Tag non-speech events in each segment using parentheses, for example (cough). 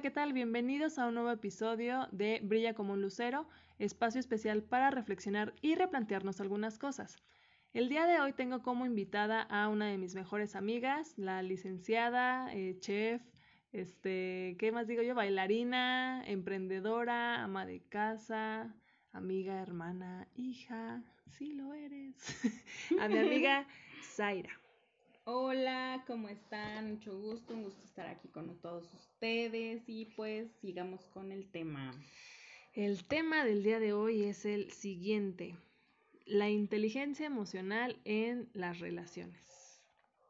Hola, ¿qué tal? Bienvenidos a un nuevo episodio de Brilla como un lucero, espacio especial para reflexionar y replantearnos algunas cosas. El día de hoy tengo como invitada a una de mis mejores amigas, la licenciada, eh, chef, este, ¿qué más digo yo? Bailarina, emprendedora, ama de casa, amiga, hermana, hija, sí lo eres, (laughs) a mi amiga (laughs) Zaira. Hola, ¿cómo están? Mucho gusto, un gusto estar aquí con todos ustedes y pues sigamos con el tema. El tema del día de hoy es el siguiente, la inteligencia emocional en las relaciones.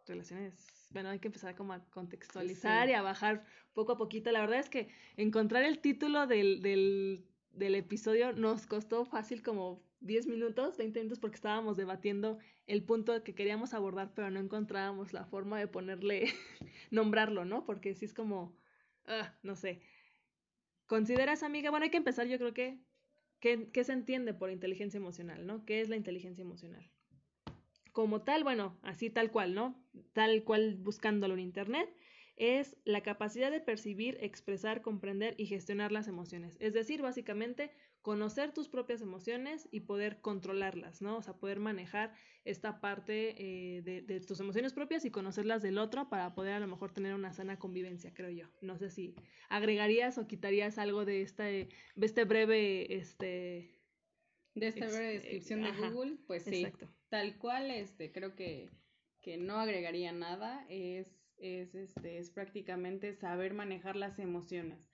Relaciones, bueno, hay que empezar como a contextualizar y a bajar poco a poquito. La verdad es que encontrar el título del, del, del episodio nos costó fácil como 10 minutos, 20 minutos porque estábamos debatiendo el punto que queríamos abordar, pero no encontrábamos la forma de ponerle, (laughs) nombrarlo, ¿no? Porque si es como, ah, no sé. ¿Consideras amiga? Bueno, hay que empezar, yo creo que, ¿qué se entiende por inteligencia emocional, ¿no? ¿Qué es la inteligencia emocional? Como tal, bueno, así tal cual, ¿no? Tal cual buscándolo en internet, es la capacidad de percibir, expresar, comprender y gestionar las emociones. Es decir, básicamente conocer tus propias emociones y poder controlarlas, ¿no? O sea, poder manejar esta parte eh, de, tus emociones propias y conocerlas del otro para poder a lo mejor tener una sana convivencia, creo yo. No sé si agregarías o quitarías algo de, este, de este breve, este... De esta breve descripción de Google, pues sí, exacto. tal cual, este, creo que, que no agregaría nada, es, es, este, es prácticamente saber manejar las emociones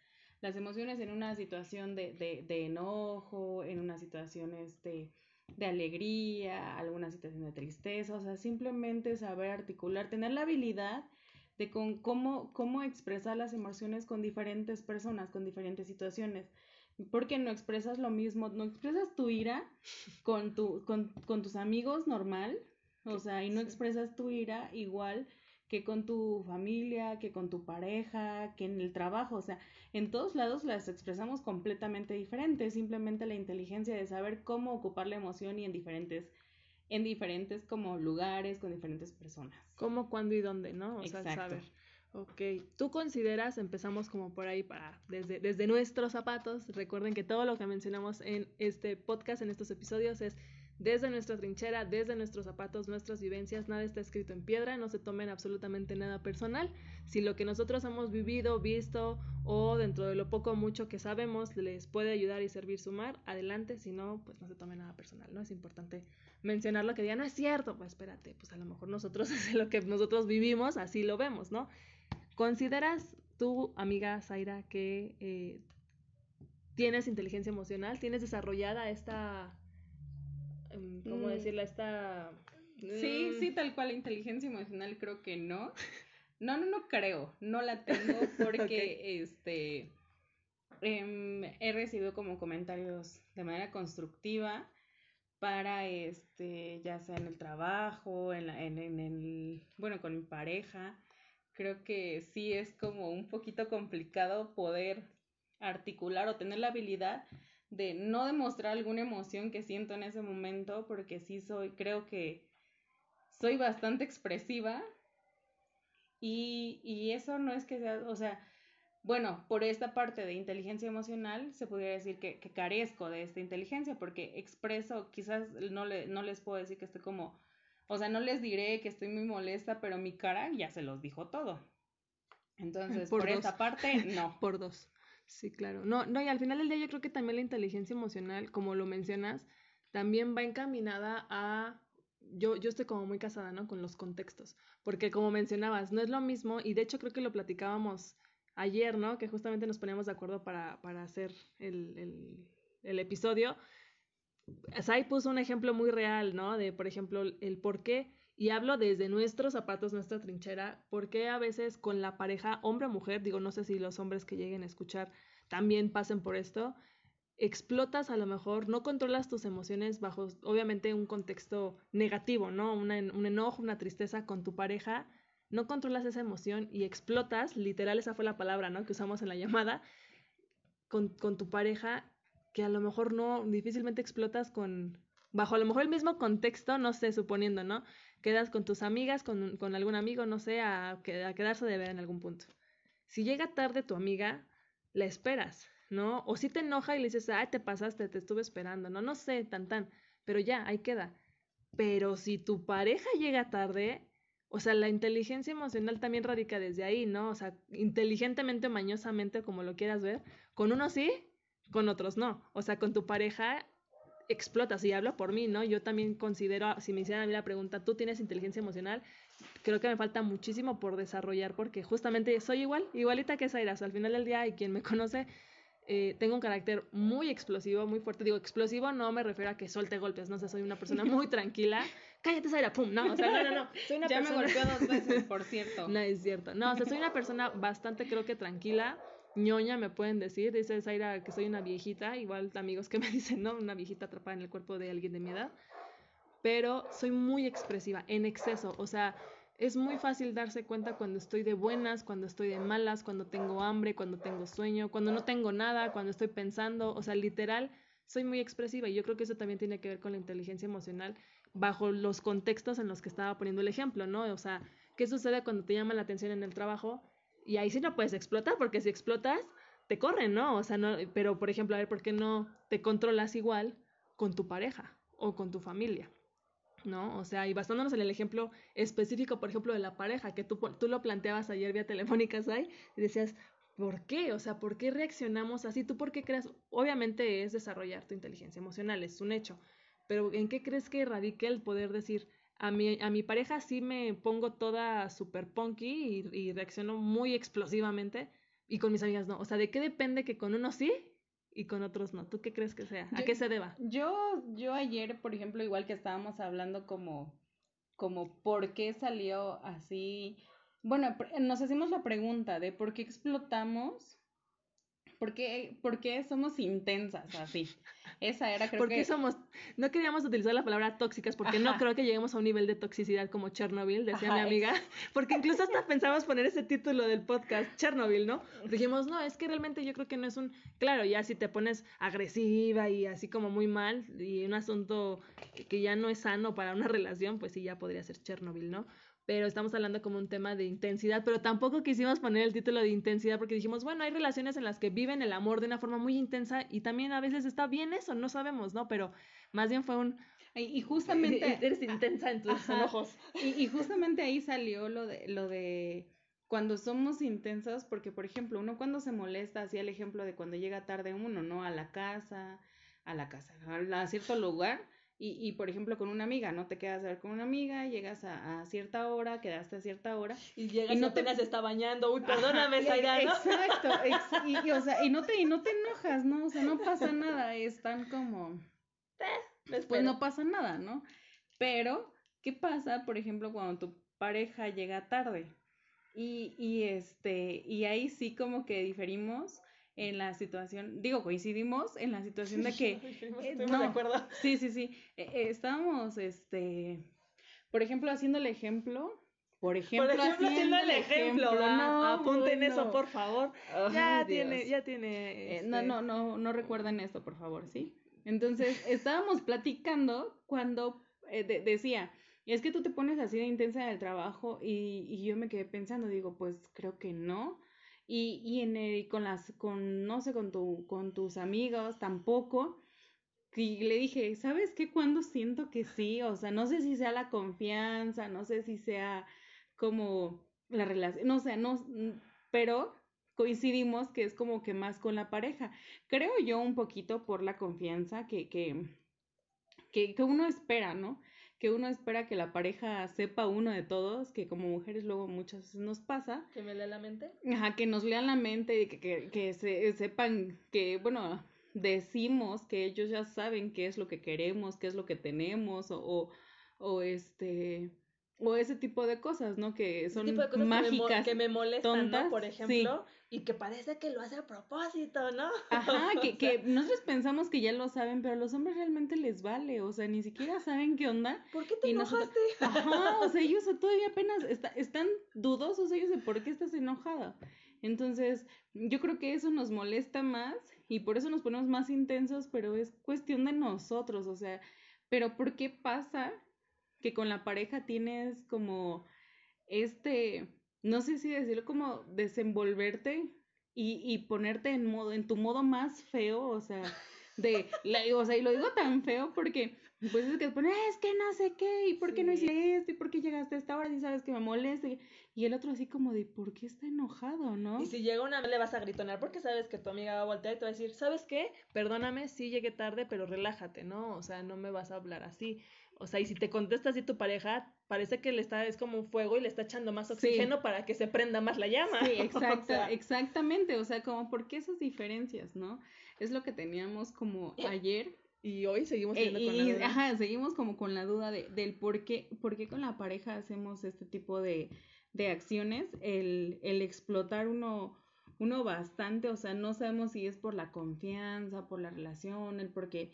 las emociones en una situación de, de, de enojo, en una situación este, de alegría, alguna situación de tristeza, o sea, simplemente saber articular, tener la habilidad de con cómo, cómo expresar las emociones con diferentes personas, con diferentes situaciones. Porque no expresas lo mismo, no expresas tu ira con, tu, con, con tus amigos normal, o sea, y no expresas tu ira igual que con tu familia, que con tu pareja, que en el trabajo, o sea, en todos lados las expresamos completamente diferentes, simplemente la inteligencia de saber cómo ocupar la emoción y en diferentes en diferentes como lugares con diferentes personas. Cómo, cuándo y dónde, ¿no? O sea, saber. Ok, tú consideras, empezamos como por ahí para, desde, desde nuestros zapatos, recuerden que todo lo que mencionamos en este podcast, en estos episodios, es desde nuestra trinchera, desde nuestros zapatos, nuestras vivencias, nada está escrito en piedra, no se tomen absolutamente nada personal. Si lo que nosotros hemos vivido, visto o dentro de lo poco o mucho que sabemos les puede ayudar y servir sumar, adelante, si no, pues no se tome nada personal, ¿no? Es importante mencionar lo que digan, no es cierto, pues espérate, pues a lo mejor nosotros (laughs) es lo que nosotros vivimos, así lo vemos, ¿no? ¿Consideras tú, amiga Zaira, que eh, tienes inteligencia emocional? ¿Tienes desarrollada esta ¿cómo mm. decirla? Esta... Sí, mm. sí, tal cual, inteligencia emocional creo que no. No, no, no creo, no la tengo (laughs) porque este em, he recibido como comentarios de manera constructiva para este, ya sea en el trabajo, en, la, en, en el, bueno, con mi pareja. Creo que sí es como un poquito complicado poder articular o tener la habilidad de no demostrar alguna emoción que siento en ese momento, porque sí soy, creo que soy bastante expresiva y, y eso no es que sea, o sea, bueno, por esta parte de inteligencia emocional se podría decir que, que carezco de esta inteligencia porque expreso, quizás no, le, no les puedo decir que estoy como, o sea, no les diré que estoy muy molesta, pero mi cara ya se los dijo todo. Entonces, por, por esta parte, no. (laughs) por dos. Sí, claro. No, no, y al final del día yo creo que también la inteligencia emocional, como lo mencionas, también va encaminada a yo, yo estoy como muy casada, ¿no? Con los contextos, porque como mencionabas, no es lo mismo, y de hecho creo que lo platicábamos ayer, ¿no? Que justamente nos poníamos de acuerdo para, para hacer el, el, el episodio. Sai puso un ejemplo muy real, ¿no? De, por ejemplo, el por qué y hablo desde nuestros zapatos, nuestra trinchera, porque a veces con la pareja, hombre o mujer, digo, no sé si los hombres que lleguen a escuchar también pasen por esto, explotas a lo mejor, no controlas tus emociones bajo, obviamente, un contexto negativo, ¿no? un enojo, una tristeza con tu pareja, no controlas esa emoción y explotas, literal esa fue la palabra, ¿no? Que usamos en la llamada, con, con tu pareja, que a lo mejor no, difícilmente explotas con, bajo a lo mejor el mismo contexto, no sé, suponiendo, ¿no? quedas con tus amigas, con, algún amigo, no sé, a, a, quedarse de ver en algún punto. Si llega tarde tu amiga, la esperas, ¿no? O si te enoja y le dices, ay, te pasaste, te estuve esperando, no, no sé, tan tan, pero ya, ahí queda. Pero si tu pareja llega tarde, o sea, la inteligencia emocional también radica desde ahí, ¿no? O sea, inteligentemente, mañosamente, como lo quieras ver, con unos sí, con otros no. O sea, con tu pareja explotas, y hablo por mí, ¿no? Yo también considero, si me hicieran a mí la pregunta, ¿tú tienes inteligencia emocional? Creo que me falta muchísimo por desarrollar porque justamente soy igual, igualita que Zaira. al final del día, y quien me (laughs) conoce, eh, tengo un carácter muy explosivo, muy fuerte. Digo, explosivo no me refiero a que suelte golpes, no sé, soy una persona muy (laughs) tranquila. Cállate, Zaira, pum, no, o sea, no, no, no. (laughs) Soy una ya me golpeó dos veces, por cierto. No, es cierto. No, o sea, soy una persona bastante, creo que tranquila ñoña me pueden decir, dice Zaira que soy una viejita, igual amigos que me (laughs) dicen, ¿no? Una viejita atrapada en el cuerpo de alguien de mi edad, pero soy muy expresiva, en exceso, o sea, es muy fácil darse cuenta cuando estoy de buenas, cuando estoy de malas, cuando tengo hambre, cuando tengo sueño, cuando no tengo nada, cuando estoy pensando, o sea, literal, soy muy expresiva y yo creo que eso también tiene que ver con la inteligencia emocional bajo los contextos en los que estaba poniendo el ejemplo, ¿no? O sea, ¿qué sucede cuando te llama la atención en el trabajo? Y ahí sí no puedes explotar, porque si explotas, te corren, ¿no? O sea, no, pero por ejemplo, a ver, ¿por qué no te controlas igual con tu pareja o con tu familia? ¿No? O sea, y basándonos en el ejemplo específico, por ejemplo, de la pareja, que tú, tú lo planteabas ayer vía telefónica, Sai, y decías, ¿por qué? O sea, ¿por qué reaccionamos así? ¿Tú por qué crees? Obviamente es desarrollar tu inteligencia emocional, es un hecho, pero ¿en qué crees que radique el poder decir, a mi, a mi pareja sí me pongo toda super punky y, y, reacciono muy explosivamente y con mis amigas no. O sea, ¿de qué depende que con unos sí y con otros no? ¿Tú qué crees que sea? ¿A qué se deba? Yo, yo ayer, por ejemplo, igual que estábamos hablando como, como por qué salió así. Bueno, nos hacemos la pregunta de por qué explotamos, por qué, por qué somos intensas así. Esa era, creo porque somos, no queríamos utilizar la palabra tóxicas porque no creo que lleguemos a un nivel de toxicidad como Chernobyl, decía mi amiga, (laughs) porque incluso hasta pensamos poner ese título del podcast, Chernobyl, ¿no? Dijimos, no, es que realmente yo creo que no es un, claro, ya si te pones agresiva y así como muy mal y un asunto que ya no es sano para una (laughs) relación, pues sí, ya podría ser Chernobyl, ¿no? Pero estamos hablando como un tema de intensidad, pero tampoco quisimos poner el título de intensidad porque dijimos, bueno, hay relaciones en las que viven el amor de una forma muy intensa y también a veces está bien eso, no sabemos, ¿no? Pero más bien fue un... Y, justamente... (laughs) Eres intensa en tus ojos. Y, y, justamente ahí salió lo de, lo de cuando somos intensos, porque por ejemplo, uno cuando se molesta, hacía el ejemplo de cuando llega tarde uno, ¿no? A la casa, a la casa, a cierto lugar y, y, por ejemplo, con una amiga, ¿no? Te quedas a ver con una amiga, llegas a, a cierta hora, quedaste a cierta hora. Y llegas y no te... está bañando. Uy, perdóname, Zaira, ¿no? Exacto. (laughs) y, o sea, y no, te, y no te enojas, ¿no? O sea, no pasa nada. Están como... Eh, pues no pasa nada, ¿no? Pero, ¿qué pasa, por ejemplo, cuando tu pareja llega tarde? Y, y, este, y ahí sí como que diferimos en la situación, digo, coincidimos en la situación de que... (laughs) Eh, no, de acuerdo. Sí, sí, sí. Eh, eh, estábamos, este, por ejemplo, haciendo el ejemplo. Por ejemplo, por ejemplo haciendo, el ejemplo. no, apunten eso, por favor. ya tiene, ya tiene. no, no, no, no recuerden esto, por favor, ¿sí? Entonces, (laughs) estábamos platicando cuando decía, es que tú te pones así de intensa en el trabajo y, y yo me quedé pensando, digo, pues creo que no y, y en el, con las, con, no sé, con, tu, con tus amigos tampoco. Y le dije, ¿sabes qué? Cuando siento que sí, o sea, no sé si sea la confianza, no sé si sea como la relación, no sé, no, pero coincidimos que es como que más con la pareja. Creo yo un poquito por la confianza que, que, que, que uno espera, ¿no? Que uno espera que la pareja sepa uno de todos, que como mujeres luego muchas veces nos pasa. Que me lea la mente. Ajá, que nos lean la mente y que, que, que se, sepan que, bueno, decimos que ellos ya saben qué es lo que queremos, qué es lo que tenemos, o, o, o este o ese tipo de cosas, ¿no? Que son mágicas. Que me, molestan, ¿no? Por ejemplo, y que parece que lo hace a propósito, ¿no? Ajá, (laughs) que, que nosotros pensamos que ya lo saben, pero a los hombres realmente les vale, o sea, ni siquiera saben qué onda. ¿Por qué te enojaste? Ajá, (laughs) o sea, ellos todavía apenas están dudosos ellos de por qué estás enojada. Entonces, yo creo que eso nos molesta más y por eso nos ponemos más intensos, pero es cuestión de nosotros, o sea, pero ¿por qué pasa que con la pareja tienes como este, no sé si decirlo como desenvolverte y, y ponerte en modo, en tu modo más feo, o sea, de, (laughs) o sea, y lo digo tan feo porque pues es que pone, es que no sé qué, y por qué no hiciste esto, y por qué llegaste a esta hora, y sabes que me molesta. Y el otro así como de, ¿por qué está enojado, no? Y si llega una le vas a gritonar porque sabes que tu amiga va a voltear y te va a decir, ¿sabes qué? Perdóname, sí llegué tarde, pero relájate, ¿no? O sea, no me vas a hablar así. O sea, y si te contesta así tu pareja, parece que le está, es como un fuego y le está echando más oxígeno para que se prenda más la llama. Sí, (laughs) exacto, exactamente. O sea, como, ¿por qué esas diferencias, no? Es lo que teníamos como ayer y hoy seguimos eh, con la duda. Ajá, seguimos como con la duda de, del por qué, por qué con la pareja hacemos este tipo de, de acciones, el, el explotar uno, uno bastante, o sea, no sabemos si es por la confianza, por la relación, el porque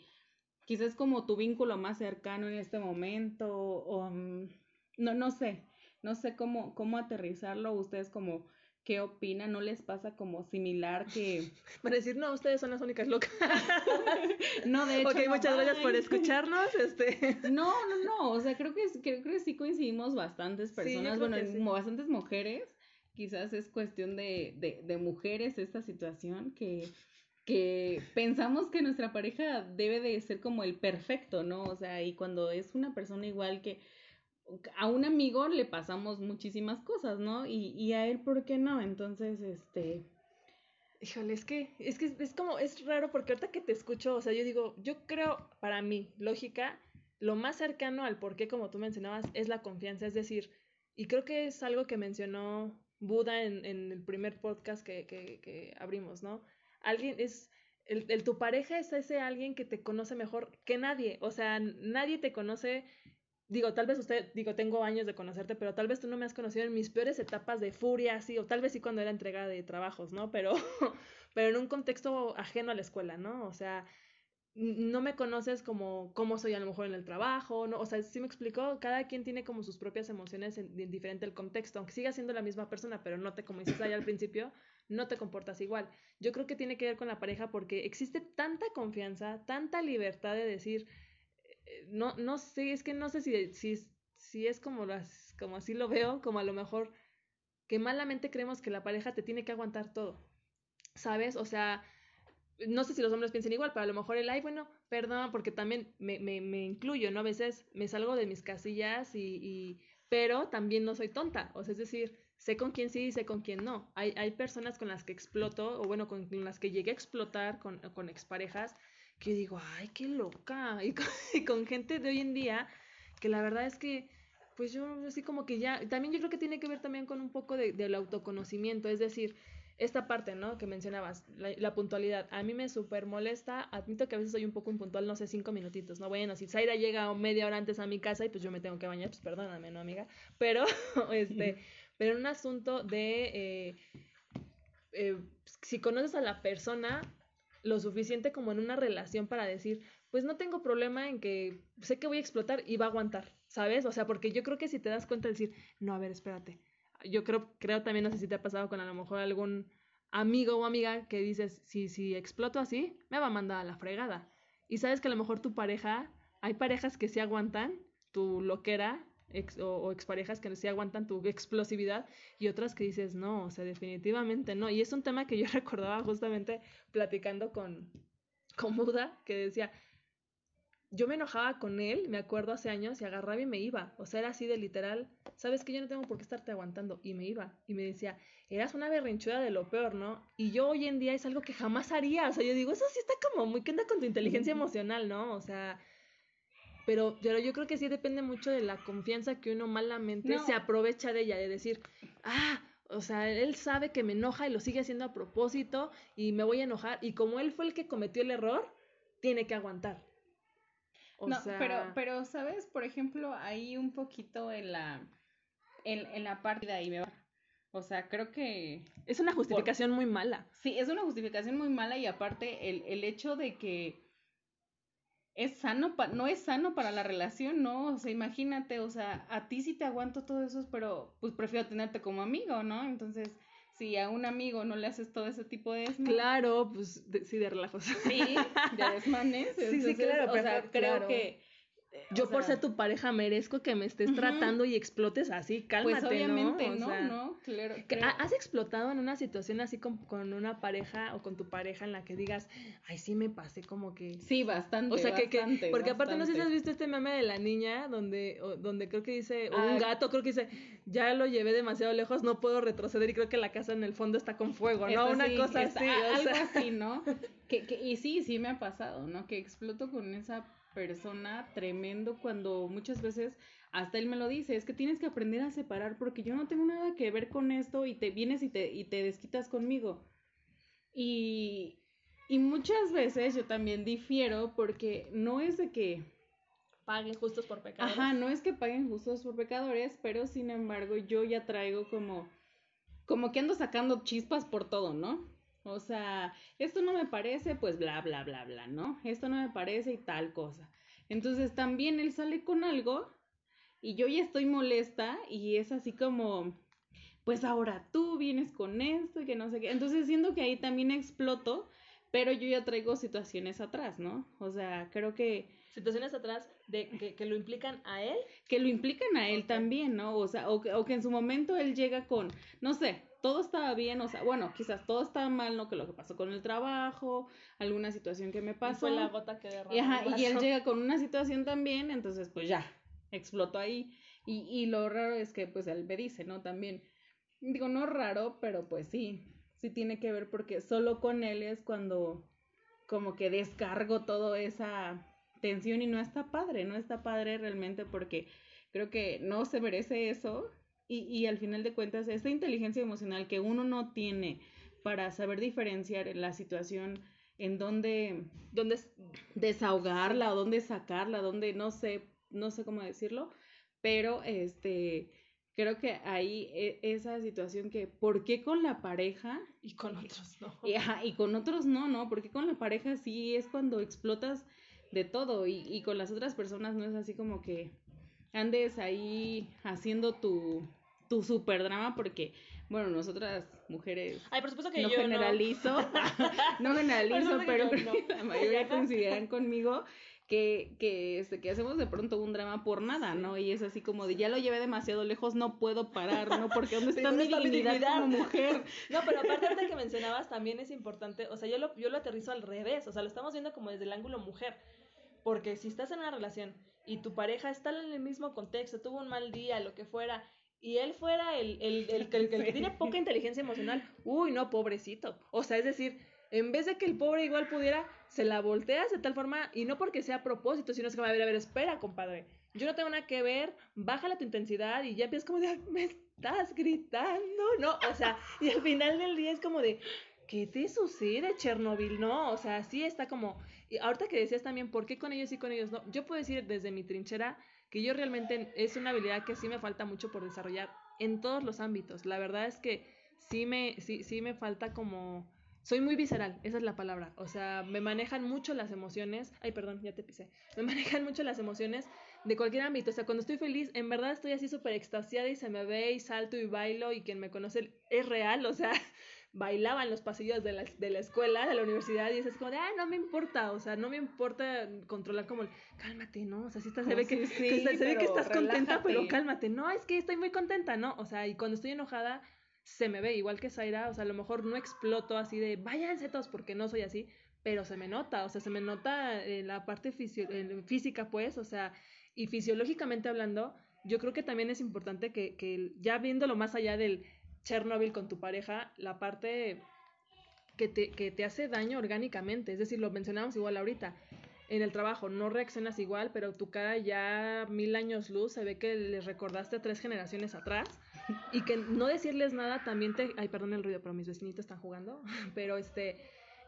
quizás como tu vínculo más cercano en este momento, o mm, no, no sé, no sé cómo, cómo aterrizarlo, ustedes como qué opinan, ¿no les pasa como similar que... (laughs) Para decir, no, ustedes son las únicas locas. (laughs) no, de hecho. Ok, muchas gracias por escucharnos. Este. (laughs) No, no, no, o sea, creo que, creo que sí coincidimos bastantes personas, bueno, bastantes mujeres. Quizás es cuestión de, de, de mujeres esta situación que que pensamos que nuestra pareja debe de ser como el perfecto, ¿no? O sea, y cuando es una persona igual que a un amigo le pasamos muchísimas cosas, ¿no? Y, y a él, ¿por qué no? Entonces, este... Híjole, es que, es que es como, es raro porque ahorita que te escucho, o sea, yo digo, yo creo, para mí, lógica, lo más cercano al por qué, como tú mencionabas, es la confianza, es decir, y creo que es algo que mencionó Buda en, en el primer podcast que, que, que abrimos, ¿no? Alguien es, el, el, tu pareja es ese alguien que te conoce mejor que nadie, o sea, nadie te conoce digo, tal vez usted, digo, tengo años de conocerte, pero tal vez tú no me has conocido en mis peores etapas de furia, así, o tal vez sí cuando era entrega de trabajos, ¿no? Pero, (laughs) pero en un contexto ajeno a la escuela, ¿no? O sea, no me conoces como cómo soy a lo mejor en el trabajo, ¿no? O sea, sí me explico, cada quien tiene como sus propias emociones en, diferente el contexto, aunque siga siendo la misma persona, pero no te, como dices ahí al principio, no te comportas igual. Yo creo que tiene que ver con la pareja porque existe tanta confianza, tanta libertad de decir, no, no sé, es que no sé si, si, si es como, las, como así lo veo, como a lo mejor que malamente creemos que la pareja te tiene que aguantar todo, ¿sabes? O sea, no sé si los hombres piensan igual, pero a lo mejor el, ay, bueno, perdón, porque también me, me, me incluyo, ¿no? A veces me salgo de mis casillas y, y, pero también no soy tonta, o sea, es decir, sé con quién sí y sé con quién no. Hay, hay personas con las que exploto, o bueno, con las que llegué a explotar con, con exparejas, que digo, ay, qué loca. (laughs) Y con, gente de hoy en día, que la verdad es que, pues yo así como que ya, también yo creo que tiene que ver también con un poco de, del autoconocimiento, es decir, esta parte, ¿no? Que mencionabas, la, puntualidad. A mí me súper molesta, admito que a veces soy un poco impuntual, no sé, cinco minutitos, ¿no? Bueno, si Zaira llega media hora antes a mi casa y pues yo me tengo que bañar, pues perdóname, ¿no, amiga? Pero, (laughs) este, pero en un asunto de... Eh, eh, si conoces a la persona, lo suficiente como en una relación para decir, pues no tengo problema en que sé que voy a explotar y va a aguantar, ¿sabes? O sea, porque yo creo que si te das cuenta de decir, no, a ver, espérate. Yo creo, creo también, no sé si te ha pasado con a lo mejor algún amigo o amiga que dices, si, si exploto así, me va a mandar a la fregada. Y sabes que a lo mejor tu pareja, hay parejas que sí aguantan tu loquera ex, o, exparejas que sí aguantan tu explosividad y otras que dices, no, o sea, definitivamente no. Y es un tema que yo (laughs) recordaba justamente platicando con, con Buda, que decía, yo me enojaba con él, me acuerdo hace años, y agarraba y me iba. O sea, era así de literal, sabes que yo no tengo por qué estarte aguantando. Y me iba. Y me decía, eras una berrinchuda de lo peor, ¿no? Y yo hoy en día es algo que jamás haría. O sea, yo digo, eso sí está como muy, ¿qué onda con tu inteligencia emocional, no? O sea, pero, pero yo creo que sí depende mucho de la confianza que uno malamente se aprovecha de ella, de decir, ah, o sea, él sabe que me enoja y lo sigue haciendo a propósito y me voy a enojar. Y como él fue el que cometió el error, tiene que aguantar. no, pero, pero, ¿sabes? Por ejemplo, ahí un poquito en la, en, en la parte de ahí me va. O sea, creo que... Es una justificación muy mala. Sí, es una justificación muy mala y aparte el, el hecho de que es sano, no es sano para la relación, ¿no? O sea, imagínate, o sea, a ti sí te aguanto todo eso, pero pues prefiero tenerte como amigo, ¿no? Entonces, si a un amigo no le haces todo ese tipo de... Claro, pues sí, de relajos. Sí, de desmanes. (laughs) sí, sí, claro. O sea, creo que yo por ser tu pareja merezco que me estés tratando y explotes así, pues, cálmate, pues obviamente, ¿no? no, claro, ¿Has explotado en una situación así con, con, una pareja o con tu pareja en la que digas, ay, sí me pasé como que... Sí, bastante, O sea, que, porque aparte no sé si has visto este meme de la niña donde, donde creo que dice, o un ah, gato creo que dice, ya lo llevé demasiado lejos, no puedo retroceder y creo que la casa en el fondo está con fuego, ¿no? una cosa así. algo así, ¿no? (laughs) que, que, y sí, sí me ha pasado, ¿no? Que exploto con esa persona tremendo cuando muchas veces hasta él me lo dice, es que tienes que aprender a separar porque yo no tengo nada que ver con esto y te vienes y te, y te desquitas conmigo. Y, y muchas veces yo también difiero porque no es de que paguen justos por pecadores. Ajá, no es que paguen justos por pecadores, pero sin embargo yo ya traigo como como que ando sacando chispas por todo, ¿no? O sea, esto no me parece, pues bla, bla, bla, bla, ¿no? Esto no me parece y tal cosa. Entonces también él sale con algo y yo ya estoy molesta y es así como, pues ahora tú vienes con esto y que no sé qué. Entonces siento que ahí también exploto, pero yo ya traigo situaciones atrás, ¿no? O sea, creo que... Situaciones atrás de que, que lo implican a él. Que lo implican a él también, ¿no? O sea, o o que en su momento él llega con, no sé, todo estaba bien, o sea, bueno, quizás todo estaba mal, ¿no? Que lo que pasó con el trabajo, alguna situación que me pasó. fue la gota que derramó. Y, ajá, y él llega con una situación también, entonces pues ya, explotó ahí. Y, y lo raro es que pues él me dice, ¿no? También, digo, no raro, pero pues sí, sí tiene que ver porque solo con él es cuando como que descargo toda esa tensión y no está padre, no está padre realmente porque creo que no se merece eso y, y al final de cuentas, esta inteligencia emocional que uno no tiene para saber diferenciar la situación en donde, donde desahogarla o dónde sacarla, donde no sé, no sé cómo decirlo, pero este creo que ahí e, esa situación que ¿por qué con la pareja y con otros no? Y, y con otros no, ¿no? Porque con la pareja sí es cuando explotas de todo y, y con las otras personas no es así como que andes ahí haciendo tu, tu super drama porque, bueno, nosotras mujeres... Ay, por supuesto que no generalizo, no, generalizo, (laughs) pero la mayoría consideran conmigo que, que, este, que hacemos de pronto un drama por nada, ¿no? Y es así como de ya lo llevé demasiado lejos, no puedo parar, ¿no? Porque ¿dónde (laughs) está, mi, dignidad como mujer? (laughs) No, pero aparte de que mencionabas también es importante, o sea, yo lo, yo lo aterrizo al revés, o sea, lo estamos viendo como desde el ángulo mujer, porque si estás en una relación y tu pareja está en el mismo contexto, tuvo un mal día, lo que fuera, y él fuera el, el, el, el, que tiene poca inteligencia emocional, uy, no, pobrecito. O sea, es decir, en vez de que el pobre igual pudiera, se la volteas de tal forma, y no porque sea a propósito, sino es que va a ver, a ver, espera, compadre. Yo no tengo nada que ver, bájala tu intensidad y ya empiezas como de, me estás gritando, ¿no? O sea, y al final del día es como de, ¿qué te sucede, Chernobyl? No, o sea, sí está como, y ahorita que decías también, ¿por qué con ellos y con ellos no? Yo puedo decir desde mi trinchera que yo realmente es una habilidad que sí me falta mucho por desarrollar en todos los ámbitos. La verdad es que sí me, sí, sí me falta como... Soy muy visceral, esa es la palabra. O sea, me manejan mucho las emociones. Ay, perdón, ya te pisé. Me (laughs) manejan mucho las emociones de cualquier ámbito. O sea, cuando estoy feliz, en verdad estoy así súper extasiada y se me ve y salto y bailo y quien me conoce es real. O sea, bailaba en los pasillos de la, de la escuela, de la universidad, y es como de, ah, no me importa, o sea, no me importa controlar como el, cálmate, ¿no? O sea, sí está, se, ve que, se, ve que estás contenta, pero cálmate, no, es que estoy muy contenta, ¿no? O sea, y cuando estoy enojada, se me ve igual que Zaira, o sea, a lo mejor no exploto así de, váyanse todos, porque no soy así, pero se me nota, o sea, se me nota en la parte física, pues, o sea, y fisiológicamente hablando, yo creo que también es importante que, que ya viéndolo más allá del Chernobyl con tu pareja, la parte que te, que te hace daño orgánicamente, es decir, lo mencionamos igual ahorita, en el trabajo no reaccionas igual, pero tu cara ya mil años luz, se ve que les recordaste a tres generaciones atrás y que no decirles nada también te... Ay, perdón el ruido, pero mis vecinitos están jugando, (laughs) pero este,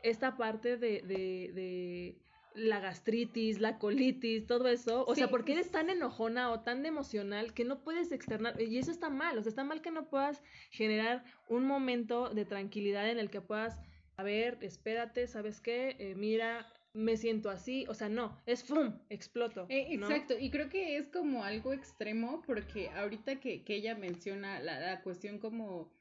esta parte de, de la gastritis, la colitis, todo eso. O sea, ¿por qué eres tan enojona o tan emocional que no puedes externar? Y eso está mal, o sea, está mal que no puedas generar un momento de tranquilidad en el que puedas, a ver, espérate, ¿sabes qué? Eh, mira, me siento así, o sea, no, es ¡fum! exploto. Eh, exacto, y creo que es como algo extremo porque ahorita que, que ella menciona la, la cuestión como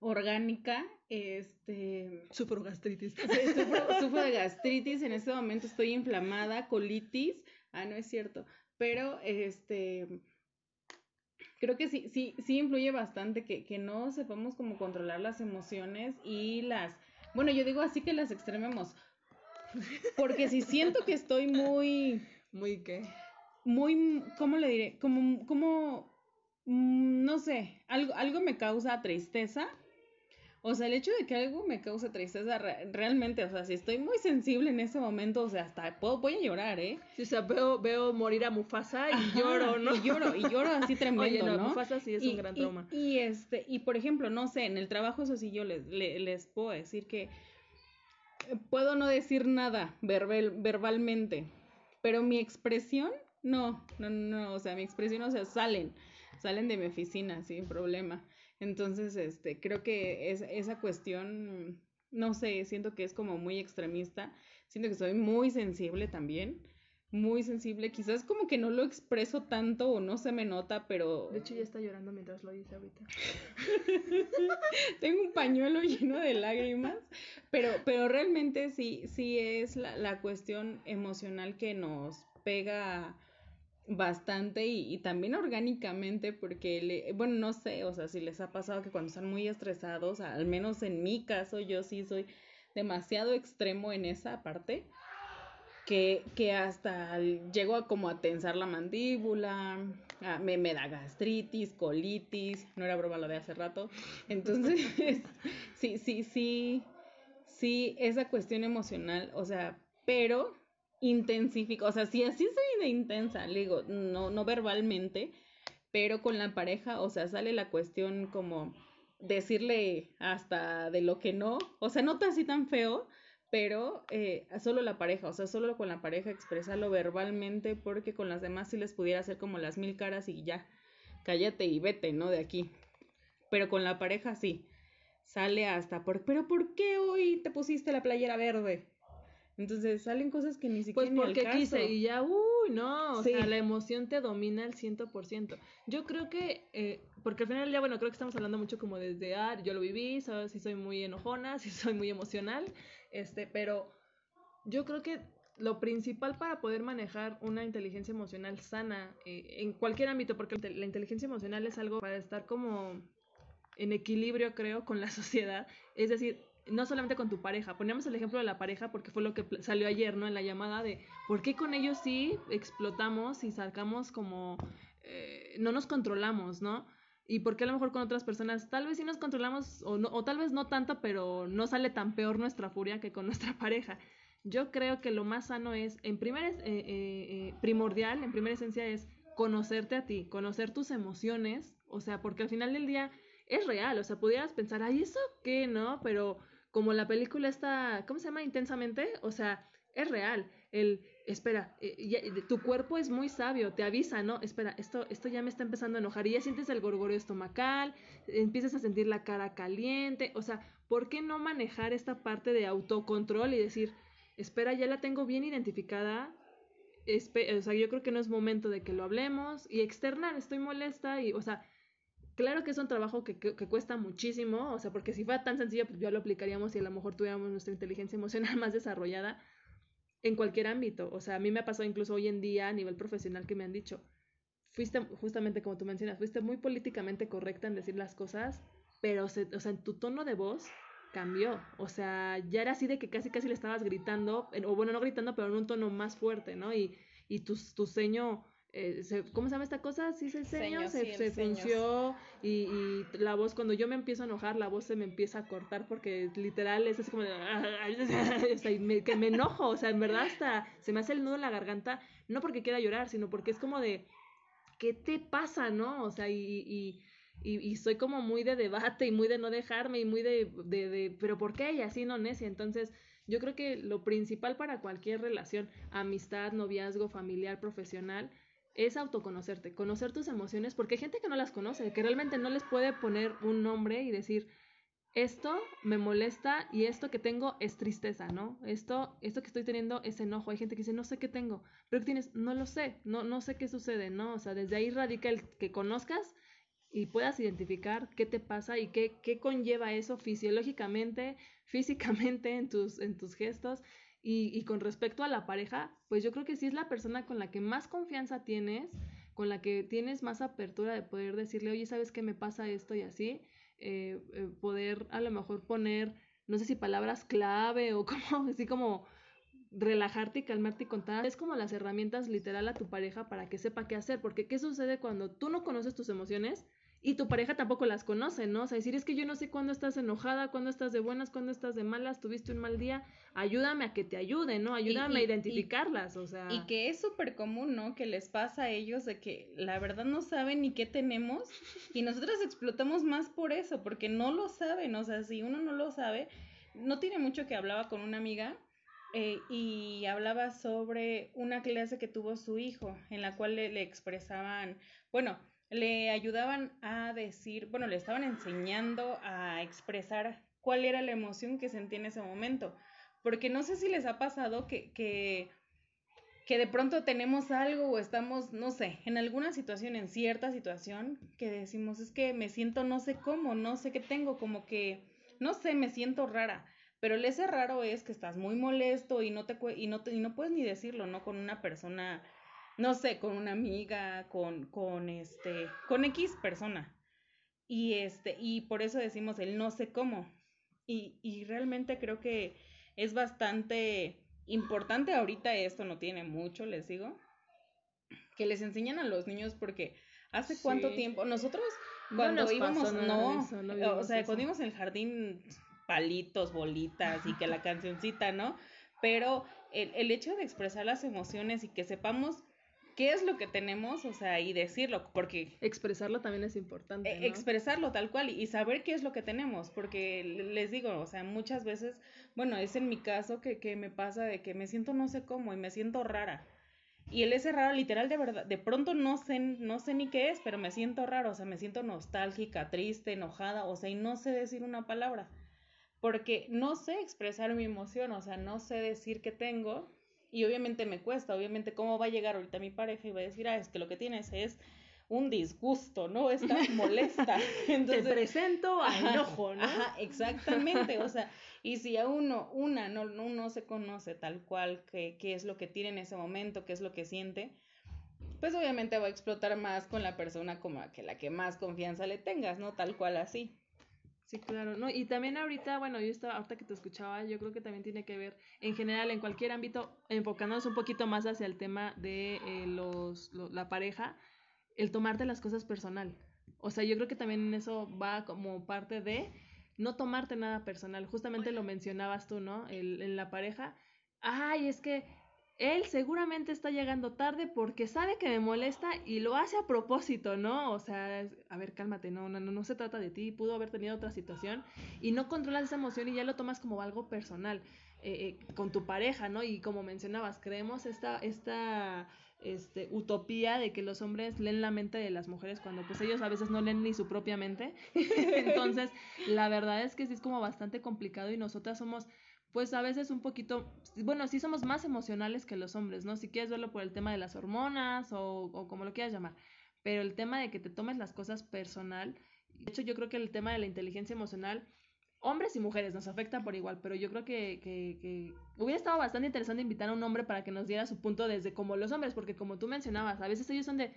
orgánica, este... Sufro gastritis. (laughs) sufro, de gastritis, en este momento estoy inflamada, colitis, ah, no es cierto, Pero, este, creo que sí, sí, sí influye bastante que, que no sepamos cómo controlar las emociones y las, bueno, yo digo así que las extrememos. Porque si siento que estoy muy... Muy qué? Muy, ¿cómo le diré? Como, como, mm, no sé, algo, algo me causa tristeza o sea, el hecho de que algo me cause tristeza realmente, o sea, si estoy muy sensible en ese momento, o sea, hasta puedo, voy a llorar, ¿eh? Sí, o sea, veo, veo morir a Mufasa y lloro, ¿no? Y lloro, y lloro así (laughs) tremendo, Oye, no, Mufasa sí es un gran trauma. Y, este, y por ejemplo, no sé, en el trabajo eso sí yo les, les, puedo decir que eh, puedo no decir nada verbal, verbalmente, pero mi expresión, no, no, no, o sea, mi expresión, o sea, salen, salen de mi oficina sin problema. Entonces, este, creo que es, esa cuestión, no sé, siento que es como muy extremista, siento que soy muy sensible también, muy sensible, quizás como que no lo expreso tanto o no se me nota, pero... De hecho ya está llorando mientras lo dice ahorita. (laughs) Tengo un pañuelo lleno de lágrimas, pero, pero realmente sí, sí es la, la cuestión emocional que nos pega bastante y, también orgánicamente porque, le, bueno, no sé, o sea, si les ha pasado que cuando están muy estresados, al menos en mi caso, yo sí soy demasiado extremo en esa parte, que, que hasta llego a como a tensar la mandíbula, me, me da gastritis, colitis, no era broma lo de hace rato, entonces, (laughs) sí, sí, sí, sí, esa cuestión emocional, o sea, pero intensifico, o sea, sí, así soy de intensa, le digo, no, no verbalmente, pero con la pareja, o sea, sale la cuestión como decirle hasta de lo que no, o sea, no está así tan feo, pero eh, solo la pareja, o sea, solo con la pareja expresarlo verbalmente, porque con las demás sí les pudiera hacer como las mil caras y ya, cállate y vete, ¿no? De aquí. Pero con la pareja sí, sale hasta, por, pero ¿por qué hoy te pusiste la playera verde? Entonces salen cosas que ni siquiera. Pues porque quise y ya, uy, no, o sea, la emoción te domina al ciento por ciento. Yo creo que, eh, porque al final ya, bueno, creo que estamos hablando mucho como desde, ah, yo lo viví, ¿sabes? si soy muy enojona, (laughs) si soy muy emocional, este, pero yo creo que lo principal para poder manejar una inteligencia emocional sana eh, en cualquier ámbito, porque la inteligencia emocional es algo para estar como en equilibrio, creo, con la (laughs) sociedad, es decir, no solamente con tu pareja, ponemos el ejemplo de la pareja porque fue lo que salió ayer, ¿no? En la llamada de por qué con ellos sí explotamos y sacamos como, eh, no nos controlamos, ¿no? Y por qué a lo mejor con otras personas tal vez sí nos controlamos o, o tal vez no tanto, pero no sale tan peor nuestra furia que con (laughs) nuestra pareja. Yo creo que lo más sano es, en primer, eh, eh, primordial, en primera esencia es conocerte a ti, conocer tus emociones, o sea, porque al final del día es real, o sea, pudieras pensar, ay, ¿eso qué, no? Pero como la película está, ¿cómo se llama? Intensamente, o sea, es real. El, espera, eh, tu cuerpo es muy sabio, te avisa, ¿no? Espera, esto, esto ya me está empezando a enojar y ya sientes el gorgorio estomacal, empiezas a sentir la cara caliente, o sea, ¿por qué no manejar esta parte de autocontrol y decir, espera, ya la tengo bien identificada? o sea, yo creo que no es momento de que lo hablemos y externar, estoy molesta y, o sea, Claro que es un trabajo que, cuesta muchísimo, o sea, porque si fuera tan sencillo, pues ya lo aplicaríamos y a lo mejor tuviéramos nuestra inteligencia emocional (laughs) más desarrollada en cualquier ámbito. O sea, a mí me ha pasado incluso hoy en día a nivel profesional que me han dicho, fuiste, justamente como tú mencionas, fuiste muy políticamente correcta en decir las cosas, pero, o sea, en tu tono de voz cambió. O sea, ya era así de que casi casi le estabas gritando, o bueno, no gritando, pero en un tono más fuerte, ¿no? Y, y tu, tu ceño eh, ¿cómo se llama esta cosa? Sí, se, seño, se, se funció y, y, la voz, cuando yo me empiezo a enojar, la voz se me empieza a cortar porque literal es así como de, (laughs) que me enojo, o sea, en verdad hasta se me hace el nudo en la garganta, no porque quiera llorar, sino porque es como de, ¿qué te pasa, no? O sea, y, y, y, soy como muy de debate y muy de no dejarme y muy de, de, de pero ¿por qué? Y así no necia, entonces... Yo creo que lo principal para cualquier relación, amistad, noviazgo, familiar, profesional, es autoconocerte, conocer tus emociones, porque hay gente que no las conoce, que realmente no les puede poner un nombre y decir, esto me molesta y esto que tengo es tristeza, ¿no? Esto, esto que estoy teniendo es enojo. Hay gente que dice, no sé qué tengo, pero que tienes, no lo sé, no, no sé qué sucede, ¿no? O sea, desde ahí radica el que conozcas y puedas identificar qué te pasa y qué, qué conlleva eso fisiológicamente, (laughs) físicamente en tus, en tus gestos Y, y con respecto a la pareja, pues yo creo que sí es la persona con la que más confianza tienes, con la que tienes más apertura de poder decirle, oye, ¿sabes qué me pasa esto y así? Eh, eh, poder a lo mejor poner, no sé si palabras clave o (laughs) como, así como relajarte y calmarte y contar. Es como las herramientas literal a tu pareja para que sepa qué hacer, porque ¿qué sucede cuando tú no conoces tus emociones? Y tu pareja tampoco las conoce, ¿no? O sea, decir es que yo no sé cuándo estás enojada, cuándo estás de buenas, cuándo estás de malas, tuviste un mal día, ayúdame a que te ayude, ¿no? Ayúdame a identificarlas, o sea. Y que es súper común, ¿no? Que les pasa a ellos de que la verdad no saben ni qué tenemos y nosotros explotamos más por eso, porque no lo saben, o sea, si uno no lo sabe, no tiene mucho que hablaba con una amiga eh, y hablaba sobre una clase que tuvo su hijo, en la cual le expresaban, bueno, le ayudaban a decir, bueno, le estaban enseñando a expresar cuál era la emoción que sentía en ese momento. Porque no sé si les ha pasado que, que, que de pronto tenemos algo o estamos, no sé, en alguna situación, en cierta situación, que decimos, es que me siento no sé cómo, no sé qué tengo, como que, no sé, me siento rara. Pero el ese raro es que estás muy molesto y no te y no, te, y no puedes ni decirlo, ¿no? Con una persona no sé, con una amiga, con, con este, con X persona. Y este, y por eso decimos el no sé cómo. Y, y realmente creo que es bastante importante ahorita esto no tiene mucho, les digo, que les enseñan a los niños porque hace cuánto tiempo nosotros cuando íbamos no, o sea, cuando íbamos en el jardín palitos, bolitas y que la (laughs) cancioncita, ¿no? Pero el, el hecho de expresar las emociones y que sepamos qué es lo que tenemos, o sea, y decirlo, porque... Expresarlo también es importante. E, expresarlo tal cual y, saber qué es lo que tenemos, porque les digo, o sea, muchas veces, bueno, es en mi caso que, que me pasa de que me siento no sé cómo y me siento rara. Y el ese raro, literal, de verdad, de pronto no sé, no sé ni qué es, pero me siento raro, o sea, me siento nostálgica, triste, enojada, o sea, y no sé decir una palabra, porque no sé expresar mi emoción, o sea, no sé decir qué tengo, y obviamente me cuesta, obviamente cómo va a llegar ahorita mi pareja y va a decir, ah, es que lo que tienes es un disgusto, ¿no? Estás (laughs) molesta. Entonces, Te presento a enojo, ¿no? Ajá, (laughs) exactamente, o sea, y si a uno, una, no, no se conoce tal cual qué, qué es lo que tiene en ese momento, qué es lo que siente, pues obviamente va a explotar más con la persona como a que la que más confianza le tengas, ¿no? Tal cual así. Sí, claro, ¿no? Y también ahorita, bueno, yo estaba, ahorita que te escuchaba, yo creo que también tiene que ver, en general, en cualquier ámbito, enfocándonos un poquito más hacia el tema de eh, los, la pareja, el tomarte las cosas personal. O sea, yo creo que también eso va como parte de no tomarte nada personal. Justamente lo mencionabas tú, ¿no? El, en la pareja, ay, es que él seguramente está llegando tarde porque sabe que me molesta y lo hace a propósito, ¿no? O sea, a ver, cálmate, no, no, no, se trata de ti, pudo haber tenido otra situación y no controlas esa emoción y ya lo tomas como algo personal eh, eh, con tu pareja, ¿no? Y como mencionabas, creemos esta, esta este, utopía de que los hombres leen la mente de las mujeres cuando pues ellos a veces no leen ni su propia mente. (laughs) Entonces, la verdad es que sí es como bastante complicado y nosotras somos pues a veces un poquito, bueno, sí somos más emocionales que los hombres, ¿no? Si quieres verlo por el tema de las hormonas o, o como lo quieras llamar, pero el tema de que te tomes las cosas personal, de hecho yo creo que el tema de la inteligencia emocional, hombres y mujeres nos afecta por igual, pero yo creo que, que, que hubiera estado bastante interesante invitar a un hombre para que nos diera su punto desde como los hombres, porque como tú mencionabas, a veces ellos son de,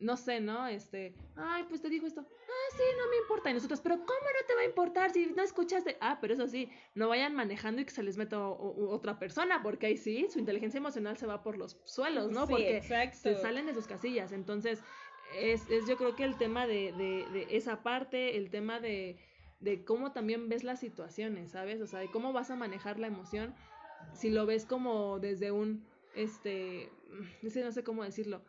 no sé, ¿no? Este, ay, pues te dijo esto, ah, sí, no me importa. Y nosotros, pero ¿cómo no te va a importar si no escuchaste? Ah, pero eso sí, no vayan manejando y que se les meta otra persona, porque ahí sí, su inteligencia emocional se va por los suelos, ¿no? porque se salen de sus casillas. Entonces, es, es yo creo que el tema de, de, de esa parte, el tema de, de cómo también ves las situaciones, ¿sabes? O sea, de cómo vas a manejar la emoción, si lo ves como desde un, este, no sé cómo decirlo,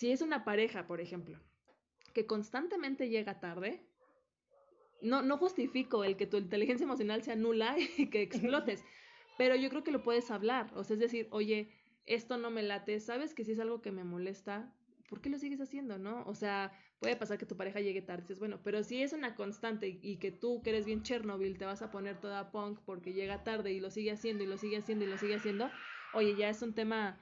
si es una pareja, por ejemplo, que constantemente llega tarde, no, no justifico el que tu inteligencia emocional sea nula (laughs) y que explotes, pero yo creo que lo puedes hablar, o sea, es decir, oye, esto no me late, sabes que si es algo que me molesta, ¿por qué lo sigues haciendo, no? O sea, puede pasar que tu pareja llegue tarde, es bueno, pero si es una constante y que tú, que eres bien Chernobyl, te vas a poner toda punk porque llega tarde y lo sigue haciendo y lo sigue haciendo y lo sigue haciendo, oye, ya es un tema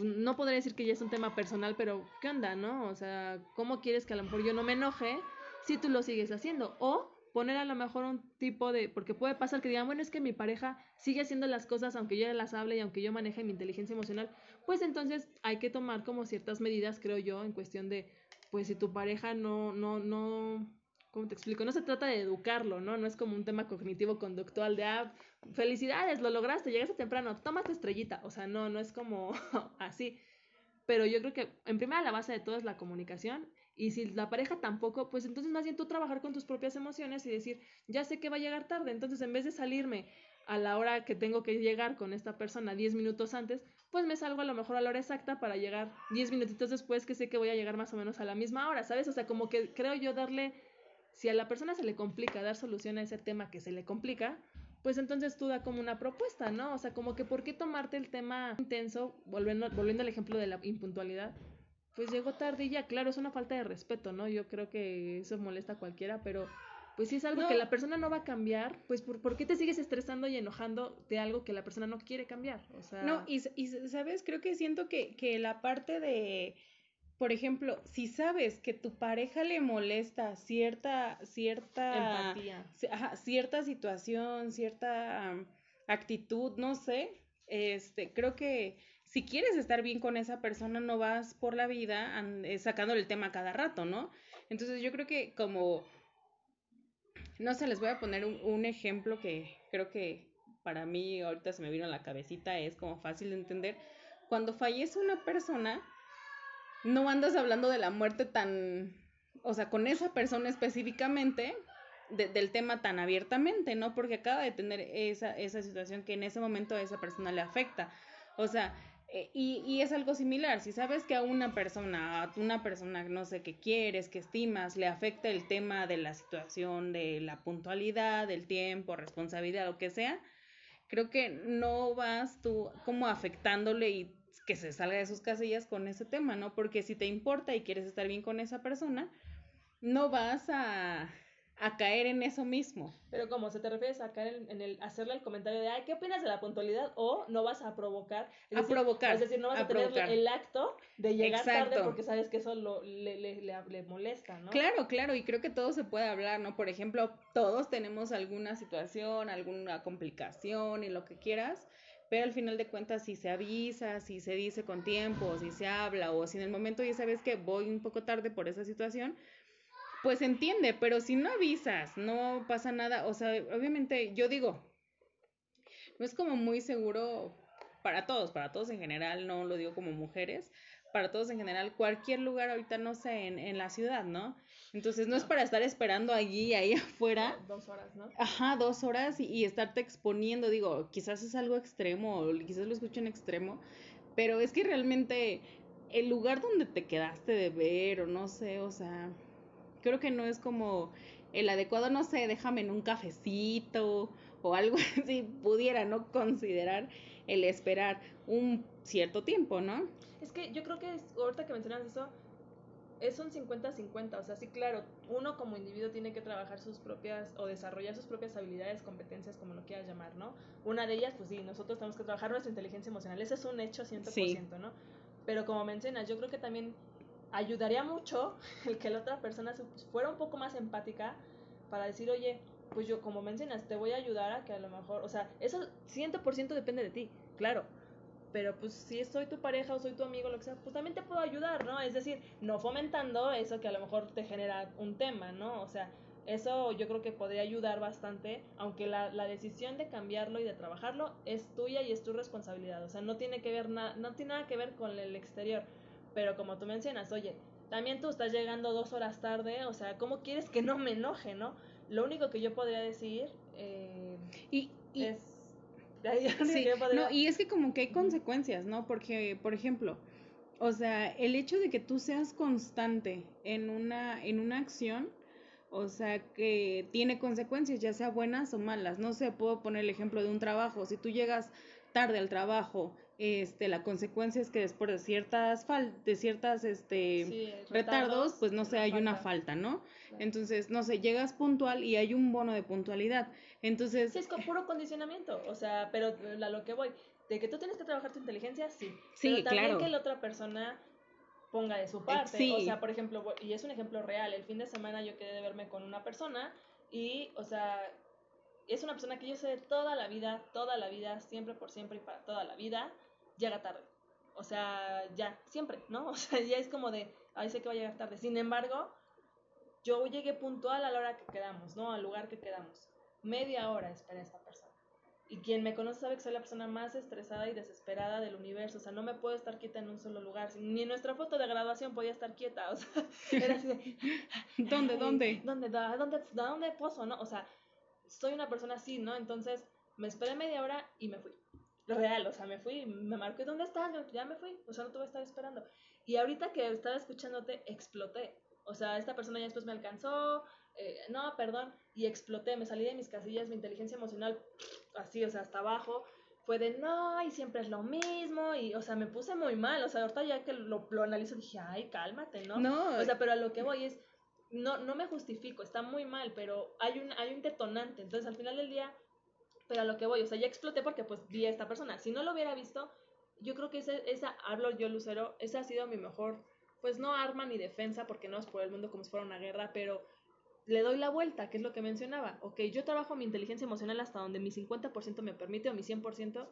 no podría decir que ya es un tema personal, pero ¿qué onda, no? O sea, ¿cómo quieres que a lo mejor yo no me enoje si tú lo sigues haciendo? O poner a lo mejor un tipo de, porque puede pasar que digan, bueno, es que mi pareja sigue haciendo las cosas aunque yo las hable y aunque yo maneje mi inteligencia emocional, pues entonces hay que tomar como ciertas medidas, creo yo, en cuestión de, pues si tu pareja no, no, no, ¿cómo te explico? No se trata de educarlo, ¿no? No es como un tema cognitivo-conductual de, ah, felicidades, lo lograste, llegaste temprano, toma tu estrellita, o sea, no, no es como (laughs) así. Pero yo creo que en primera la base de todo es la comunicación y si la pareja tampoco, pues entonces más bien tú trabajar con tus propias emociones y decir, ya sé que va a llegar tarde, entonces en vez de salirme a la hora que tengo que llegar con esta persona 10 minutos antes, pues me salgo a lo mejor a la hora exacta para llegar 10 minutitos después que sé que voy a llegar más o menos a la misma hora, ¿sabes? O sea, como que creo yo darle, si a la persona se le complica dar solución a ese tema que se le complica, pues entonces tú da como una propuesta, ¿no? O sea, como que ¿por qué tomarte el tema intenso, volviendo, volviendo al ejemplo de la impuntualidad? pues llegó tarde y ya, claro, es una falta de respeto, ¿no? Yo creo que eso molesta a cualquiera, pero pues si es algo que la persona no va a cambiar, pues ¿por, qué te sigues estresando y enojando de algo que la persona no quiere cambiar? O sea... No, y, y sabes, creo que siento que, que la parte de, por ejemplo, si sabes que tu pareja le molesta cierta, cierta... Empatía. cierta situación, cierta actitud, no sé, este, creo que si quieres estar bien con esa persona, no vas por la vida eh, sacándole el tema cada rato, ¿no? Entonces yo creo que como, no sé, les voy a poner un, ejemplo que creo que para mí ahorita se me vino a la cabecita, es como fácil de entender. Cuando fallece una persona, no andas hablando de la muerte tan, o sea, con esa persona específicamente, del tema tan abiertamente, ¿no? Porque acaba de tener esa, esa situación que en ese momento a esa persona le afecta. O sea, eh, y, y, es algo similar, si sabes que a una persona, a una persona, no sé, que quieres, que estimas, le afecta el tema de la situación, de la puntualidad, del tiempo, responsabilidad, lo que sea, creo que no vas tú como afectándole y que se salga de sus casillas con ese tema, ¿no? Porque si te importa y quieres estar bien con esa persona, no vas a a caer en eso mismo. Pero como se te refieres a caer en, el hacerle el comentario de, ay, ¿qué opinas de la puntualidad? O no vas a provocar. a provocar. Es decir, no vas a, tener el acto de llegar tarde porque sabes que eso lo, le, le, le, molesta, ¿no? Claro, claro, y creo que todo se puede hablar, ¿no? Por ejemplo, todos tenemos alguna situación, alguna complicación y lo que quieras. Pero al final de cuentas, si se avisa, si se dice con tiempo, si se habla, o si en el momento ya sabes que voy un poco tarde por esa situación, pues entiende, pero si no avisas, no pasa nada, o sea, obviamente yo digo, no es como muy seguro para todos, para todos en general, no lo digo como mujeres, para todos en general, cualquier lugar ahorita, no sé, en, en la ciudad, ¿no? Entonces no, es para estar esperando allí, ahí (laughs) afuera. Dos horas, ¿no? Ajá, dos horas y, y, estarte exponiendo, digo, quizás es algo extremo, quizás lo escucho en extremo, pero es que realmente el lugar donde te quedaste de ver, o no sé, o sea, creo que no es como el adecuado, no sé, déjame en un cafecito o algo (laughs) así, pudiera no considerar el esperar un cierto tiempo, ¿no? Es que yo creo que ahorita que mencionas eso, es un 50-50, o sea, sí, claro, uno como individuo tiene que trabajar sus propias o desarrollar sus propias habilidades, competencias, como lo quieras llamar, ¿no? Una de ellas, pues sí, nosotros tenemos que trabajar nuestra inteligencia emocional, ese es un hecho 100%, ¿no? Pero como mencionas, yo creo que también ayudaría mucho (laughs) el que la otra persona fuera un poco más empática para decir, oye, pues yo como mencionas, te voy a ayudar a que a lo mejor, o sea, eso 100% depende de ti, claro, pero pues si soy tu pareja o soy tu amigo, lo que sea, pues también te puedo ayudar, ¿no? Es decir, no fomentando eso que a lo mejor te genera un tema, ¿no? O sea, eso yo creo que podría ayudar bastante, aunque la, la decisión de cambiarlo y de trabajarlo es tuya y es tu responsabilidad, o sea, no tiene que ver nada, no tiene nada que ver con el exterior pero como tú mencionas, oye, también tú estás llegando dos horas tarde, o sea, ¿cómo quieres que no me enoje, no? Lo único que yo podría decir eh, y, es... (laughs) Sí, no, y es que como que hay consecuencias, ¿no? Porque, por ejemplo, o sea, el hecho de que tú seas constante en una, en una acción, o sea, que tiene consecuencias, ya sea buenas o malas. No sé, puedo poner el ejemplo de un trabajo. Si tú llegas tarde al trabajo este, la consecuencia es que después de ciertas fal de ciertas este retardos, pues no sé, hay una falta, ¿no? Entonces, no sé, llegas puntual y hay un bono de puntualidad. Entonces, sí, es con puro condicionamiento, o sea, pero a lo que voy, de que tú tienes que trabajar tu inteligencia, sí. Sí, pero también claro. que la otra persona ponga de su parte, o sea, por ejemplo, y es un ejemplo real, el fin de semana yo quedé de verme con una persona Y, o sea, es una persona que yo sé toda la vida, toda la vida, siempre por siempre y para toda la vida, llega tarde. O sea, ya, siempre, ¿no? (laughs) O sea, ya es como de, ahí sé que va a llegar tarde. Sin embargo, yo llegué puntual a la hora que quedamos, ¿no? Al lugar que quedamos. Media hora esperé a esta persona. Y quien me conoce sabe que soy la persona más estresada y desesperada del universo. O sea, no me puedo estar quieta en un solo lugar. Ni en nuestra foto de graduación podía estar quieta. O sea, (laughs) era así de... (laughs) ¿Dónde, dónde? ¿Dónde, da, dónde, da, dónde pozo, no? O sea, soy una persona así, ¿no? Entonces, me esperé media hora y me fui. Real, o sea, me fui, me marqué, ¿dónde estás? Ya me fui, o sea, no te voy a estar esperando. Y ahorita que estaba escuchándote, exploté. O sea, esta persona ya después me alcanzó, eh, no, perdón, y exploté, me salí de mis casillas, mi inteligencia emocional, así, o sea, hasta abajo, fue de no, y siempre es lo mismo, y, o sea, me puse muy mal, o sea, ahorita ya que lo, lo analizo dije, ay, cálmate, ¿no? No. O sea, pero a lo que voy es, no, no me justifico, está muy mal, pero hay un, hay un detonante, entonces al final del día, pero a lo que voy, o sea, ya exploté porque pues vi a esta persona, si no lo hubiera visto, yo creo que ese, esa, hablo yo, Lucero, esa ha sido mi mejor, pues no arma ni defensa, porque no es por el mundo como si fuera una guerra, pero le doy la vuelta, que es lo que mencionaba. Ok, yo trabajo mi inteligencia emocional hasta donde mi 50% me permite o mi 100%,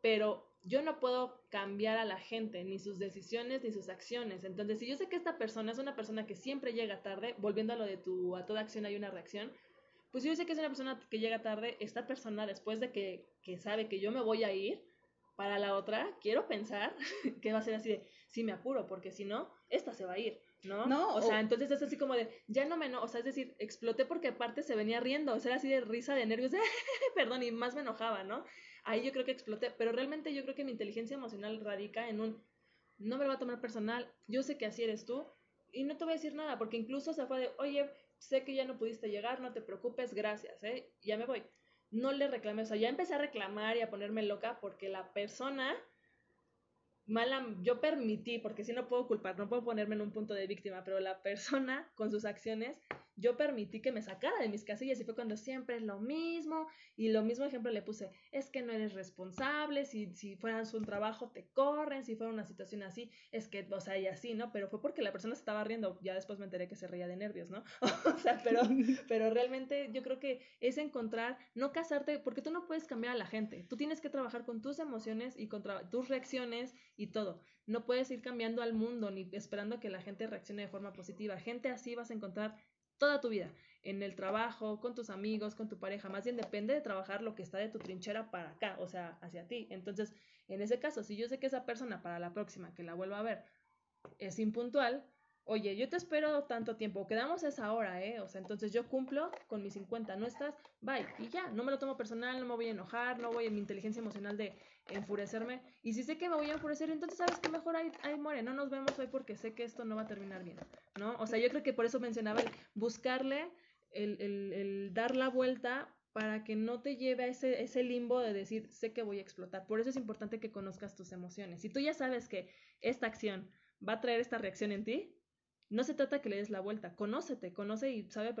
pero yo no puedo cambiar a la gente, ni sus decisiones, ni sus acciones. Entonces, si yo sé que esta persona es una persona que siempre llega tarde, volviendo a lo de tu, a toda acción hay una reacción, pues yo sé que es una persona que llega tarde, esta persona después de que, que sabe que yo me voy a ir, para la otra, quiero pensar (laughs) que va a ser así de, sí me apuro, porque si no, esta se va a ir. ¿no? No, o sea, entonces es así como de, ya no me, no, o sea, es decir, exploté porque aparte se venía riendo, o sea, era así de risa, de nervios, (laughs) de, perdón, y más me enojaba, ¿no? Ahí yo creo que exploté, pero realmente yo creo que mi inteligencia emocional radica en un, no me lo va a tomar personal, yo sé que así eres tú, y no te voy a decir nada, porque incluso se fue de, oye, sé que ya no pudiste llegar, no te preocupes, gracias, ¿eh? Ya me voy. No le reclamé, o sea, ya empecé a reclamar y a ponerme loca porque la persona mala, yo permití, porque si no puedo culpar, no puedo ponerme en un punto de víctima, pero la persona con sus acciones, yo permití que me sacara de mis casillas y fue cuando siempre es lo mismo y lo mismo ejemplo le puse, es que no eres responsable, si, si fueras un trabajo te corren, si fuera una situación así, es que, o sea, y así, ¿no? Pero fue porque la persona se estaba riendo, ya después me enteré que se reía de nervios, ¿no? (laughs) o sea, pero, (laughs) pero realmente yo creo que es encontrar, no casarte, porque tú no puedes cambiar a la gente, tú tienes que trabajar con tus emociones y con tus reacciones y todo. No puedes ir cambiando al mundo ni esperando que la gente reaccione de forma positiva. Gente así vas a encontrar toda tu vida, en el trabajo, con tus amigos, con tu pareja. Más bien depende de trabajar lo que está de tu trinchera para acá, o sea, hacia ti. Entonces, en ese caso, si yo sé que esa persona para la próxima que la vuelva a ver es impuntual, oye, yo te espero tanto tiempo, quedamos a esa hora, ¿eh? O sea, entonces yo cumplo con mis 50, no estás, bye, y ya, no me lo tomo personal, no me voy a enojar, no voy en mi inteligencia emocional de enfurecerme, y si sé que me voy a enfurecer, entonces sabes que mejor ahí, ahí muere, no nos vemos hoy porque sé que esto no va a terminar bien, ¿no? O sea, yo creo que por eso mencionaba el buscarle, el, el, el dar la vuelta para que no te lleve a ese, ese limbo de decir, sé que voy a explotar. Por eso es importante que conozcas tus emociones. Si tú ya sabes que esta acción va a traer esta reacción en ti, no se trata que le des la vuelta, conócete, conoce y sabe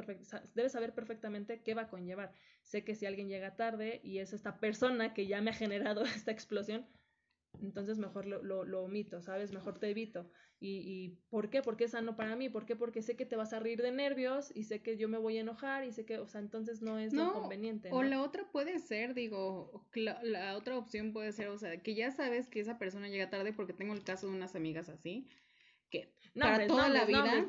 debes saber perfectamente qué va a conllevar. Sé que si alguien llega tarde y es esta persona que ya me ha generado (laughs) esta explosión, entonces mejor lo, lo, omito, ¿sabes? Mejor te evito. ¿Y, ¿Y por qué? Porque es sano para mí. ¿Por qué? Porque sé que te vas a reír de nervios y sé que yo me voy a enojar y sé que, o sea, entonces no es lo conveniente. O la otra puede ser, digo, la, la, otra opción puede ser, o sea, que ya sabes que esa persona llega tarde porque tengo el caso de unas amigas así, que para toda la vida.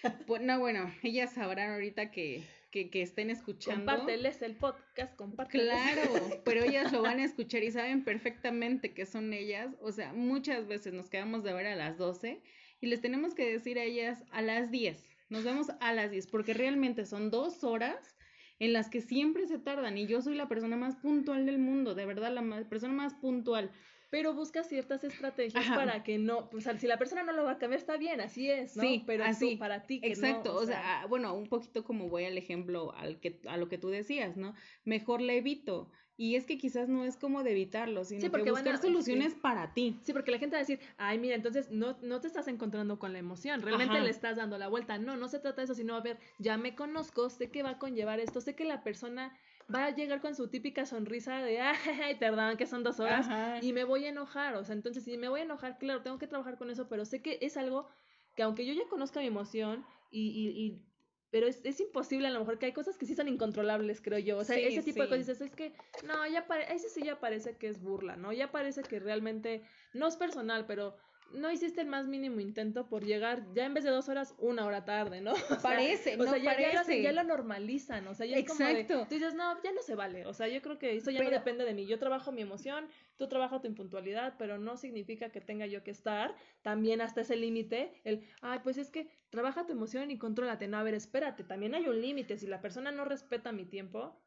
(laughs) Pues, no, bueno, ellas sabrán ahorita que, que, que estén escuchando. Compárteles el podcast, compárteles. Claro, (laughs) pero ellas lo van a escuchar y saben perfectamente que son ellas. O sea, muchas veces nos quedamos de ver a las 12 y les tenemos que decir a ellas a las 10. Nos vemos a las 10 porque realmente son dos horas en las que siempre se tardan y yo soy la persona más puntual del mundo, de verdad, la persona más puntual pero busca ciertas estrategias para que no, o sea, si la persona no lo va a cambiar, está bien, así es, ¿no? Sí, pero así, para ti que Exacto, o, sea, bueno, un poquito como voy al ejemplo al que, a lo que tú decías, ¿no? Mejor le evito. Y es que quizás no es como de evitarlo, sino que buscar soluciones para ti. Sí, porque la gente va a decir, ay, mira, entonces no, no te estás encontrando con la emoción, realmente le estás dando la vuelta. No, no se trata de eso, sino a ver, ya me conozco, sé que va a conllevar esto, sé que la persona va a llegar con su típica sonrisa de, ay, perdón, que son dos horas, y me voy a enojar, o sea, entonces si me voy a enojar, claro, tengo que trabajar con eso, pero sé que es algo que aunque yo ya conozca mi emoción y, y, pero es, es, imposible a lo mejor que hay cosas que sí son incontrolables, creo yo. O sea, ese tipo de cosas es que, no, ya ese sí ya parece que es burla, ¿no? Ya parece que realmente, no es personal, pero no hiciste el más mínimo intento por llegar ya en vez de dos horas, una hora tarde, ¿no? (laughs) parece, no ya, parece. Ya lo, normalizan, o sea, ya es como de, tú dices, no, ya no se vale, o sea, yo creo que eso ya no depende de mí, yo trabajo mi emoción, tú trabajas tu impuntualidad, pero no significa que tenga yo que estar también hasta ese límite, el, ay, pues es que trabaja tu emoción y contrólate, no, a ver, espérate, también hay un límite, si la persona no respeta mi tiempo,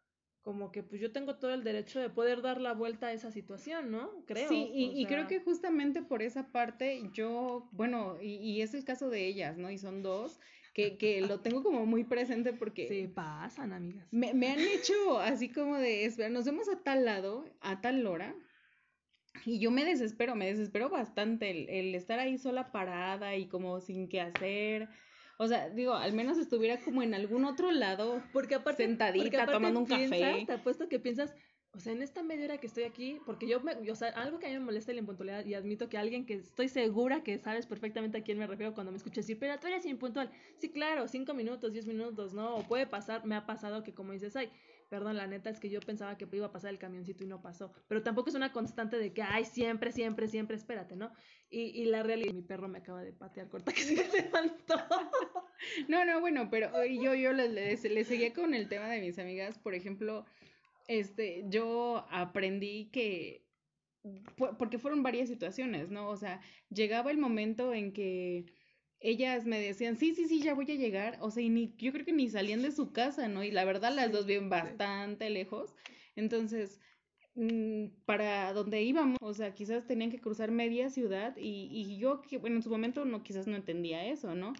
como que pues yo tengo todo el derecho de poder dar la vuelta a esa situación, ¿no? Creo. Sí, y, creo que justamente por esa parte yo, bueno, y, y, es el caso de ellas, ¿no? Y son dos, que, que lo tengo como muy presente porque... Se pasan, amigas. Me, me han hecho así como de, espera, nos vemos a tal lado, a tal hora, y yo me desespero, me desespero bastante el, el estar ahí sola parada y como sin qué hacer o sea, digo, al menos estuviera como en algún otro lado, porque aparte, sentadita, tomando un café. Te apuesto que piensas, o sea, en esta media hora que estoy aquí, porque yo, me, o sea, algo que a mí me molesta la impuntualidad, y admito que alguien que estoy segura que sabes perfectamente a quién me refiero cuando me escuchas decir, pero tú eres impuntual. Sí, claro, cinco minutos, diez minutos, ¿no? O puede pasar, me ha pasado que como dices, ay, perdón, la neta es que yo pensaba que iba a pasar el camioncito y no pasó. Pero tampoco es una constante de que, ay, siempre, siempre, siempre, espérate, ¿no? Y, y la realidad, mi perro me acaba de patear corta que se levantó. (laughs) no, no, bueno, pero yo, yo le, le, seguía con el tema de mis amigas, por ejemplo, este, yo aprendí que, porque fueron varias situaciones, ¿no? O sea, llegaba el momento en que ellas me decían, sí, sí, sí, ya voy a llegar, o sea, y ni, yo creo que ni salían de su casa, ¿no? Y la verdad las dos viven bastante lejos, entonces, para donde íbamos, o sea, quizás tenían que cruzar media ciudad y, y yo, que, bueno, en su momento no, quizás no entendía eso, ¿no?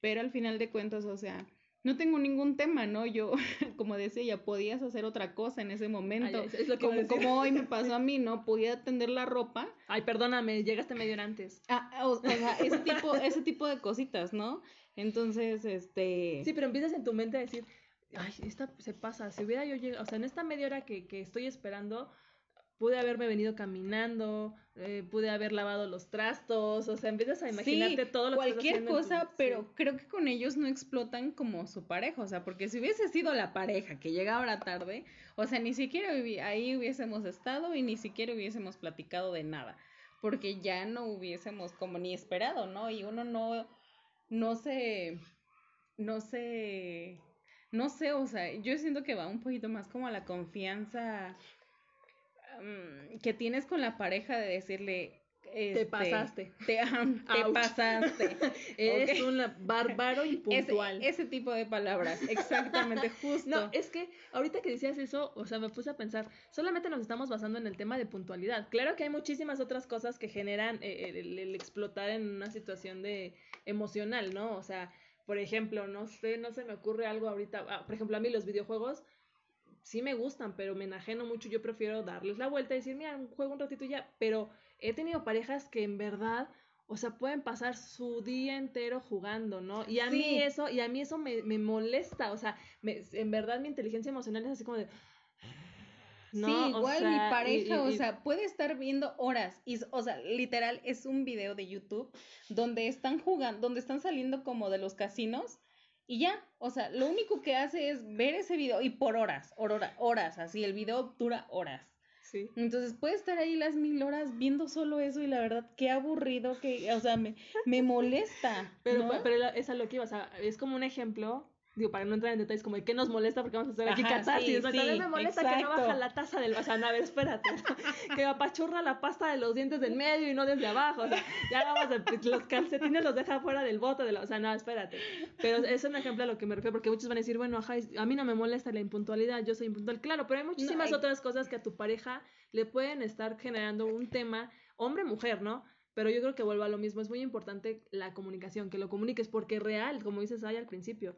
Pero al final de cuentas, o sea, no tengo ningún tema, ¿no? Yo, (laughs) como decía ella, podías hacer otra cosa en ese momento. es lo que como, como, hoy me pasó a (laughs) mí, ¿no? Podía tender la ropa. Ay, perdóname, llegaste medio antes. Ah, o, sea, ese tipo, ese tipo de cositas, ¿no? Entonces, este... Sí, pero empiezas en tu mente a decir, ay, esta se pasa, si hubiera yo llegado, o sea, en esta media hora que, que estoy esperando, pude haberme venido caminando, eh, pude haber lavado los trastos, o sea, empiezas a imaginarte todo lo cualquier que cosa, pero creo que con ellos no explotan como su pareja, o sea, porque si hubiese sido la pareja que llega ahora tarde, o sea, ni siquiera ahí hubiésemos estado y ni siquiera hubiésemos platicado de nada, porque ya no hubiésemos como ni esperado, ¿no? Y uno no, no se, no se, no sé, o sea, yo siento que va un poquito más como a la confianza Mm, que tienes con la pareja de decirle te este, pasaste. Te, te pasaste. (laughs) Eres un bárbaro impuntual. Ese, ese, tipo de palabras, exactamente, (laughs) justo. No, es que ahorita que decías eso, o sea, me puse a pensar, solamente nos estamos basando en el tema de puntualidad. Claro que hay muchísimas otras cosas que generan eh, el, el, explotar en una situación de emocional, ¿no? O sea, por ejemplo, no sé, no se me ocurre algo ahorita, ah, por ejemplo, a mí los videojuegos sí me gustan, pero me enajeno mucho, yo prefiero darles la vuelta y decir, mira, juego un ratito ya, pero he tenido parejas que en verdad, o sea, pueden pasar su día entero jugando, ¿no? Y a mí eso, y a mí eso me, me molesta, o sea, me, en verdad mi inteligencia emocional es así como de... No, sí, igual mi pareja, o sea, puede estar viendo horas y, o sea, literal es un video de YouTube donde están jugando, donde están saliendo como de los casinos y ya, o sea, lo único que hace es ver ese video y por horas, horas, horas, así, el video dura horas. Sí. Entonces puede estar ahí las mil horas viendo solo eso y la verdad, qué aburrido que, o sea, me, me molesta. (laughs) Pero, pero es a lo que iba, o sea, es como un ejemplo digo, para no entrar en detalles, como de qué nos molesta porque vamos a hacer aquí catarsis. Sí, sí, me molesta que no baja la taza del, o sea, no, a ver, espérate, (laughs) que apachurra la pasta de los dientes del medio y no desde abajo, o sea, ya vamos a, los calcetines los deja fuera del bote, de la, o sea, no, espérate. Pero es un ejemplo a lo que me refiero, porque muchos van a decir, bueno, ajá, a mí no me molesta la impuntualidad, yo soy impuntual, claro, pero hay muchísimas otras cosas que a tu pareja le pueden estar generando un tema, hombre-mujer, ¿no? Pero yo creo que vuelvo a lo mismo, es muy importante la comunicación, que lo comuniques, porque real, como dices ahí al principio,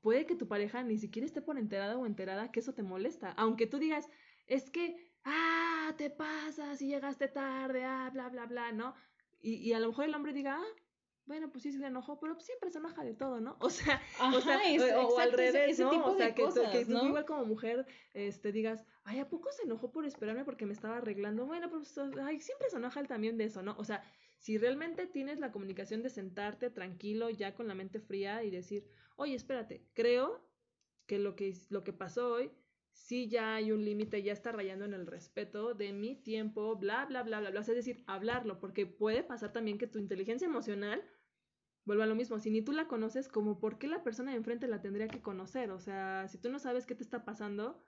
puede que tu pareja ni siquiera esté por enterada o enterada que eso te molesta. Aunque tú digas, es que, ah, te pasa si llegaste tarde, ah, bla, bla, bla, ¿no? Y, y a lo mejor el hombre diga, ah, bueno, pues sí se enojó, pero siempre se enoja de todo, ¿no? (laughs) O sea, o, sea o, al revés, ¿no? o sea, que, que tú igual como mujer este, digas, ay, ¿a poco se enojó por esperarme porque me estaba arreglando? Bueno, pues ay, siempre se enoja él también de eso, ¿no? O sea, si realmente tienes la comunicación de sentarte tranquilo, ya con la mente fría y decir, oye, espérate, creo que lo que, lo que pasó hoy, sí ya hay un límite, ya está rayando en el respeto de mi tiempo, bla, bla, bla, bla, bla. Es decir, hablarlo, porque puede pasar también que tu inteligencia emocional vuelva a lo mismo. Si ni tú la conoces, como por qué la persona de enfrente la tendría que conocer. O sea, si tú no sabes qué te está pasando,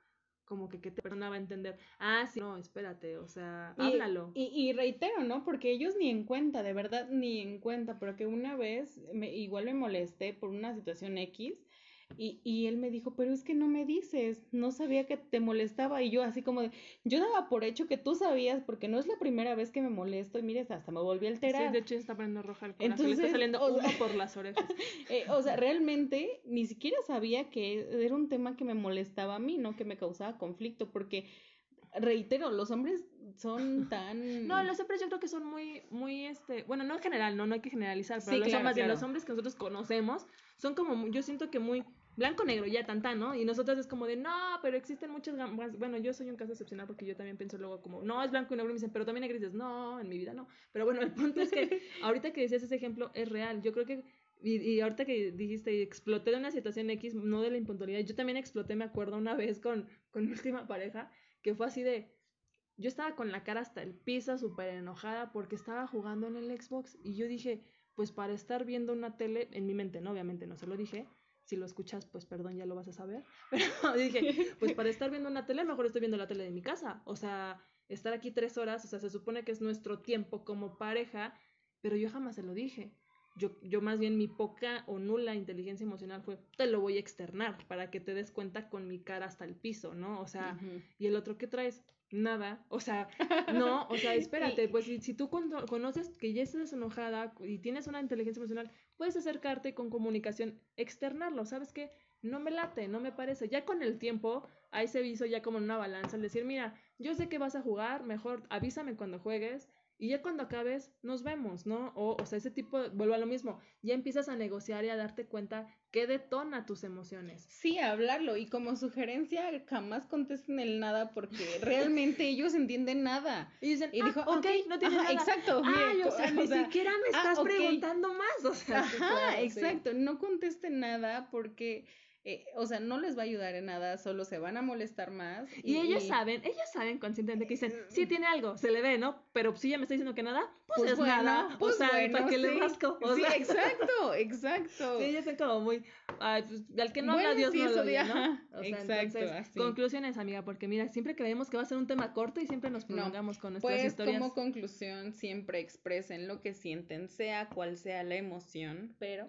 como que qué persona va a entender. Ah, sí, no, espérate, o sea, háblalo. Y, y, reitero, ¿no? Porque ellos ni en cuenta, de verdad, ni en cuenta, pero que una vez me, igual me molesté por una situación X y, y él me dijo, pero es que no me dices, no sabía que te molestaba. Y yo así como de, yo daba por hecho que tú sabías, porque no es la primera vez que me molesto y mires, hasta me volví a alterar. Sí, de hecho está poniendo roja el corazón, Entonces, le está saliendo humo por las orejas. (laughs) Eh, o sea, realmente ni siquiera sabía que era un tema que me molestaba a mí, no que me causaba conflicto, porque reitero, los hombres son (laughs) tan... No, los hombres yo creo que son muy, muy, este, bueno, no en general, no, no hay que generalizar, pero los, hombres, los hombres que nosotros conocemos son como, yo siento que muy blanco-negro, ya tan ¿no? Y nosotros es como de, no, pero existen muchas gamas. Bueno, yo soy un caso excepcional porque yo también pienso luego como, no, es blanco y negro. Y me dicen, pero también hay grises. No, en mi vida no. Pero bueno, el punto es que (laughs) ahorita que decías ese ejemplo es real. Yo creo que, y, y ahorita que dijiste, exploté de una situación X, no de la impuntualidad. Yo también exploté, me acuerdo, una vez con, con mi última pareja, que fue así de, yo estaba con la cara hasta el piso, súper enojada porque estaba jugando en el Xbox y yo dije, pues para estar viendo una tele, en mi mente, no, obviamente no se lo dije, si lo escuchas, pues perdón, ya lo vas a saber. (laughs) Pero dije, pues para estar viendo una tele, mejor estoy viendo la tele de mi casa. O sea, estar aquí tres horas, o sea, se supone que es nuestro tiempo como pareja, pero yo jamás se lo dije. Yo, yo más bien mi poca o nula inteligencia emocional fue, te lo voy a externar para que te des cuenta con mi cara hasta el piso, ¿no? O sea, y el otro, ¿qué traes? Nada, o sea, (laughs) no, o sea, espérate, pues si, si tú conoces que ya estás enojada y tienes una inteligencia emocional, puedes acercarte con comunicación, externarlo, ¿sabes qué? No me late, no me parece. Ya con el tiempo, ahí se visto ya como en una balanza, el decir, mira, yo sé que vas a jugar, mejor avísame cuando juegues, y ya cuando acabes, nos vemos, ¿no? O, o sea, ese tipo, vuelvo a lo mismo, ya empiezas a negociar y a darte cuenta qué detona tus emociones. Sí, hablarlo. Y como sugerencia, jamás contesten el nada porque (laughs) realmente ellos entienden nada. Y dicen, y dijo, ah, ok, no tiene nada. Exacto. Ay, o sea, ni siquiera me ah, estás preguntando más. O sea, ajá, exacto. No contesten nada porque eh, o sea, no les va a ayudar en nada, solo se van a molestar más. Y, ellos saben, ellos saben conscientemente que dicen, sí tiene algo, se le ve, ¿no? Pero si ella me está diciendo que nada, pues, pues es nada. Pues o sea, ¿para qué le rasco? sí, exacto, (laughs) exacto. Sí, ellos son como muy, ay, pues, al que no habla Dios no lo oye, ¿no? O sea, exacto, entonces, conclusiones, amiga, porque mira, siempre creemos que va a ser un tema corto y siempre nos prolongamos con nuestras pues, historias. como conclusión, siempre expresen lo que sienten, sea cual sea la emoción, pero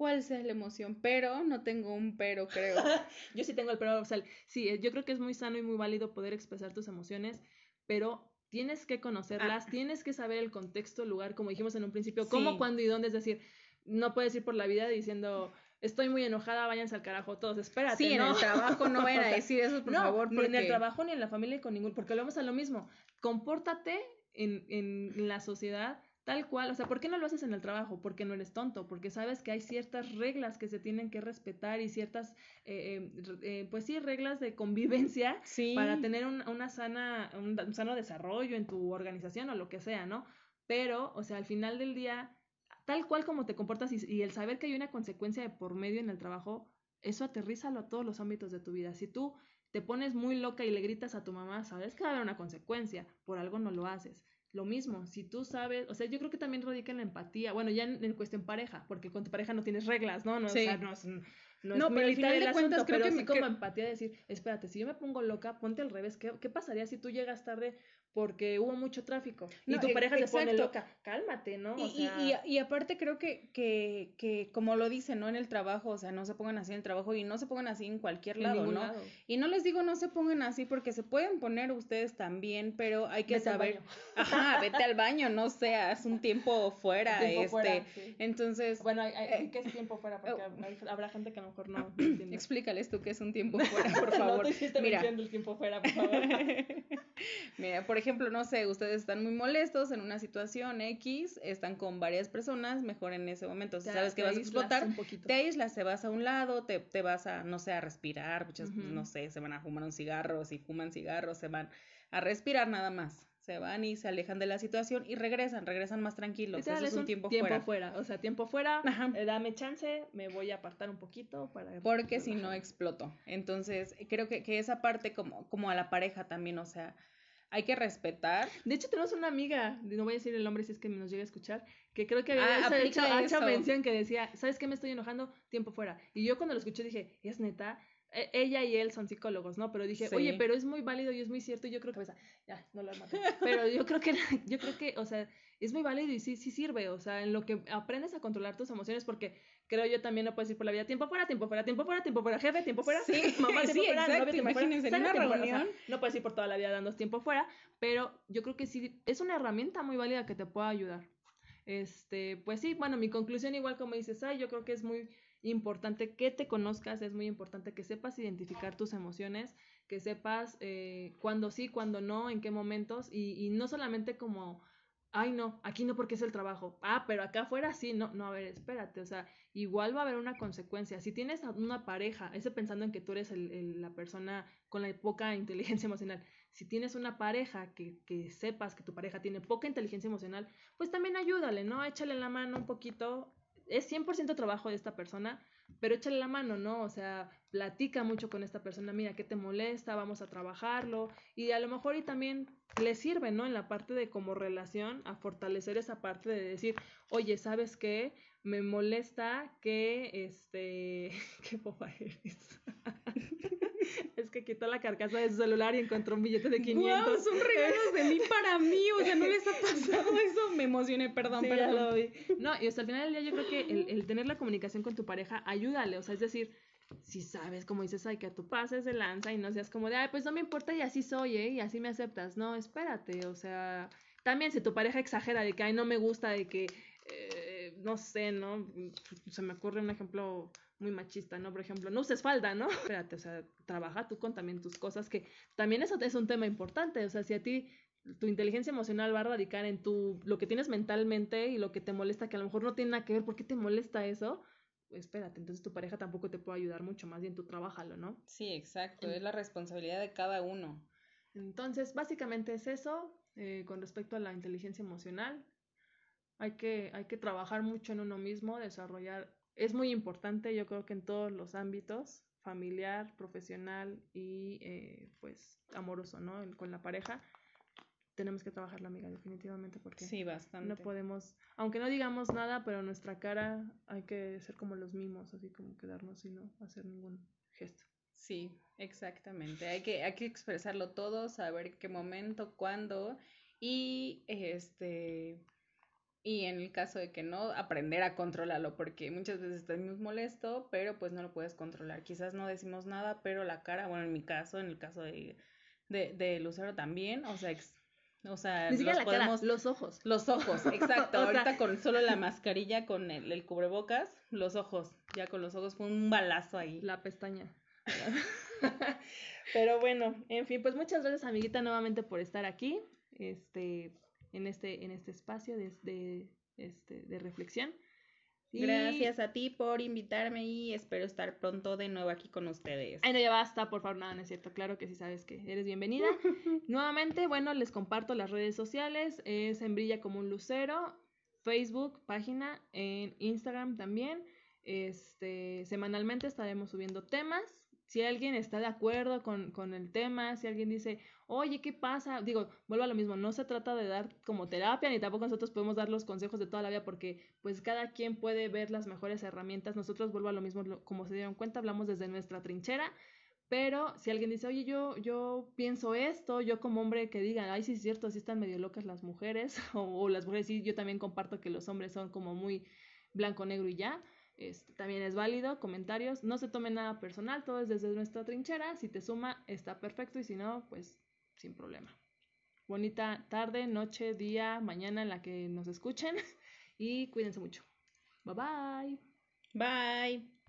cuál sea la emoción, pero no tengo un pero, creo. (laughs) yo sí tengo el pero, o sea, sí, eh, yo creo que es muy sano y muy válido poder expresar tus emociones, pero tienes que conocerlas, ah. tienes que saber el contexto, el lugar, como dijimos en un principio, cómo, cuándo y dónde, es decir, no puedes ir por la vida diciendo, estoy muy enojada, váyanse al carajo todos, espérate, Sí, en el trabajo no vayan a (laughs) decir eso, por favor, porque... ni en el trabajo ni en la familia con ningún, porque vamos a lo mismo, compórtate en, en la sociedad Tal cual, o sea, ¿por qué no lo haces en el trabajo? Porque no eres tonto, porque sabes que hay ciertas reglas que se tienen que respetar y ciertas, eh, eh, eh, pues sí, reglas de convivencia (laughs) para tener una sana, un, sano desarrollo en tu organización o lo que sea, ¿no? Pero, o sea, al final del día, tal cual como te comportas y, el saber que hay una consecuencia de por medio en el trabajo, eso aterrízalo a todos los ámbitos de tu vida. Si tú te pones muy loca y le gritas a tu mamá, sabes que va a haber una consecuencia, por algo no lo haces lo mismo, si tú sabes, o sea, yo creo que también radica en la empatía, bueno, ya en, cuestión pareja, porque con tu pareja no tienes reglas, ¿no? no o sea, no, no, no pero al final de cuentas creo que sí como empatía decir, espérate, si yo me pongo loca, ponte al revés, ¿qué, qué pasaría si tú llegas tarde porque hubo mucho tráfico y tu e, pareja se pone loca, cálmate, ¿no? O y, sea... y, y, aparte creo que, que, que, como lo dicen, ¿no? En el trabajo, o sea, no se pongan así en el trabajo y no se pongan así en cualquier lado, ¿no? Y no les digo no se pongan así porque se pueden poner ustedes también, pero hay que saber, (laughs) ajá, vete al baño, no seas un tiempo fuera, este, entonces... Bueno, hay, eh, ¿qué es tiempo fuera? Porque oh. habrá gente que a lo mejor no (clears throat) entiende. Explícales tú qué es un tiempo fuera, por (laughs) favor. no Mira. el tiempo fuera, por favor. (laughs) Mira, por ejemplo, no sé, ustedes están muy molestos en una situación X, están con varias personas, mejor en ese momento, si sabes que vas a explotar, te aíslas, te vas a un lado, te, te vas a, no sé, a respirar, muchas, no sé, se van a fumar un cigarro, si fuman cigarros, se van a respirar nada más se van y se alejan de la situación y regresan, regresan más tranquilos. Eso es un, tiempo, fuera. O sea, tiempo fuera, eh, dame chance, me voy a apartar un poquito para... Porque si no exploto. Entonces, creo que, que esa parte como, como a la pareja también, o sea, hay que respetar. De hecho, tenemos una amiga, no voy a decir el nombre si es que nos llega a escuchar, que creo que había ah, hecho, mención que decía, ¿sabes qué me estoy enojando? Tiempo fuera. Y yo cuando lo escuché dije, ¿es neta? E, ella y él son psicólogos, ¿no? Pero dije, oye, pero es muy válido y es muy cierto. Y yo creo que, ya, no lo maté. Pero yo creo que, (laughs) yo creo que, o sea, es muy válido y sí, sí sirve. O sea, en lo que aprendes a controlar tus emociones, porque creo yo también no puedes ir por la vida tiempo fuera, tiempo fuera, tiempo fuera, tiempo fuera, jefe, tiempo fuera, sí, (laughs) mamá, tiempo sí, fuera, exacto, imagínense en una reunión. no puedes ir por toda la vida dando tiempo fuera, pero yo creo que sí es una herramienta muy válida que te pueda ayudar. Este, pues sí, bueno, mi conclusión igual como dices, ay, yo creo que es muy importante que te conozcas, es muy importante que sepas identificar tus emociones, que sepas eh, cuándo sí, cuándo no, en qué momentos, y, y no solamente como ay no, aquí no porque es el trabajo, ah, pero acá afuera sí, no, no, a ver, espérate, o sea, igual va a haber una consecuencia. Si tienes una pareja, ese pensando en que tú eres el, la persona con la poca inteligencia emocional, si tienes una pareja que, que sepas que tu pareja tiene poca inteligencia emocional, pues también ayúdale, ¿no? Échale la mano un poquito, es 100% trabajo de esta persona, pero échale la mano, ¿no? O sea, platica mucho con esta persona, mira, ¿qué te molesta? Vamos a trabajarlo. Y a lo mejor y también le sirve, ¿no? En la parte de como relación, a fortalecer esa parte de decir, oye, ¿sabes qué? Me molesta que, este, qué boba eres. (laughs) es que quitó la carcasa de su celular y encontró un billete de 500. Wow, son regalos de mí para mí, o sea, no les ha pasado (laughs) eso, me emocioné, perdón, perdón. No, y hasta el final del día yo creo que el, el tener la comunicación con tu pareja, ayúdale, o sea, es decir, si sabes, como dices, ay, que tú pases de lanza y no seas como de, ay, pues no me importa y así soy, ¿eh? Y así me aceptas. No, espérate, o sea, también si tu pareja exagera de que, ay, no me gusta, de que, eh, no sé, ¿no? Se me ocurre un ejemplo muy machista, ¿no? Por ejemplo, no uses falda, ¿no? (laughs) Espérate, o sea, trabaja tú con también tus cosas, que también eso es un tema importante, o sea, si a ti tu inteligencia emocional va a radicar en tu, lo que tienes mentalmente y lo que te molesta, que a lo mejor no tiene nada que ver, ¿por qué te molesta eso? espérate, entonces tu pareja tampoco te puede ayudar mucho, más bien tú trabajalo, ¿no? Sí, exacto, es la responsabilidad de cada uno. Entonces, básicamente es eso eh, con respecto a la inteligencia emocional. Hay que, hay que trabajar mucho en uno mismo, desarrollar, es muy importante, yo creo que en todos los ámbitos, familiar, profesional y eh, pues amoroso, ¿no? Con la pareja tenemos que trabajar la amiga definitivamente porque sí, bastante. no podemos, aunque no digamos nada, pero nuestra cara hay que ser como los mimos, así como quedarnos y no hacer ningún gesto. Sí, exactamente. Hay que, hay que expresarlo todo, saber qué momento, cuándo y este y en el caso de que no, aprender a controlarlo, porque muchas veces estás molesto, pero pues no lo puedes controlar. Quizás no decimos nada, pero la cara, bueno, en mi caso, en el caso de, de, de Lucero también, o sea, o sea, los podemos... los ojos. Los ojos, (laughs) exacto. Ahorita con solo la mascarilla, con el, cubrebocas, los ojos. Ya con los ojos fue un balazo ahí. La pestaña. (laughs) Pero bueno, en fin, pues muchas gracias, amiguita, nuevamente por estar aquí, este, en este, en este espacio de, de, este, de reflexión. Gracias a ti por invitarme y espero estar pronto de nuevo aquí con ustedes. Ay, no, ya basta, por favor, nada, no es cierto. Claro que sí sabes que eres bienvenida. (laughs) Nuevamente, bueno, les comparto las redes sociales. Es en Brilla como un Lucero, Facebook, página, en Instagram también. Este, semanalmente estaremos subiendo temas si alguien está de acuerdo con, con, el tema, si alguien dice, oye, ¿qué pasa? Digo, vuelvo a lo mismo, no se trata de dar como terapia, ni tampoco nosotros podemos dar los consejos de toda la vida, porque pues cada quien puede ver las mejores herramientas. Nosotros, vuelvo a lo mismo, como se dieron cuenta, hablamos desde nuestra trinchera, pero si alguien dice, oye, yo, yo pienso esto, yo como hombre que diga, ay, sí es cierto, así están medio locas las mujeres, (laughs) o, o las mujeres, sí, yo también comparto que los hombres son como muy blanco, negro y ya también es válido, comentarios, no se tome nada personal, todo es desde nuestra trinchera, si te suma está perfecto y si no, pues sin problema. Bonita tarde, noche, día, mañana en la que nos escuchen (laughs) y cuídense mucho. Bye bye. Bye.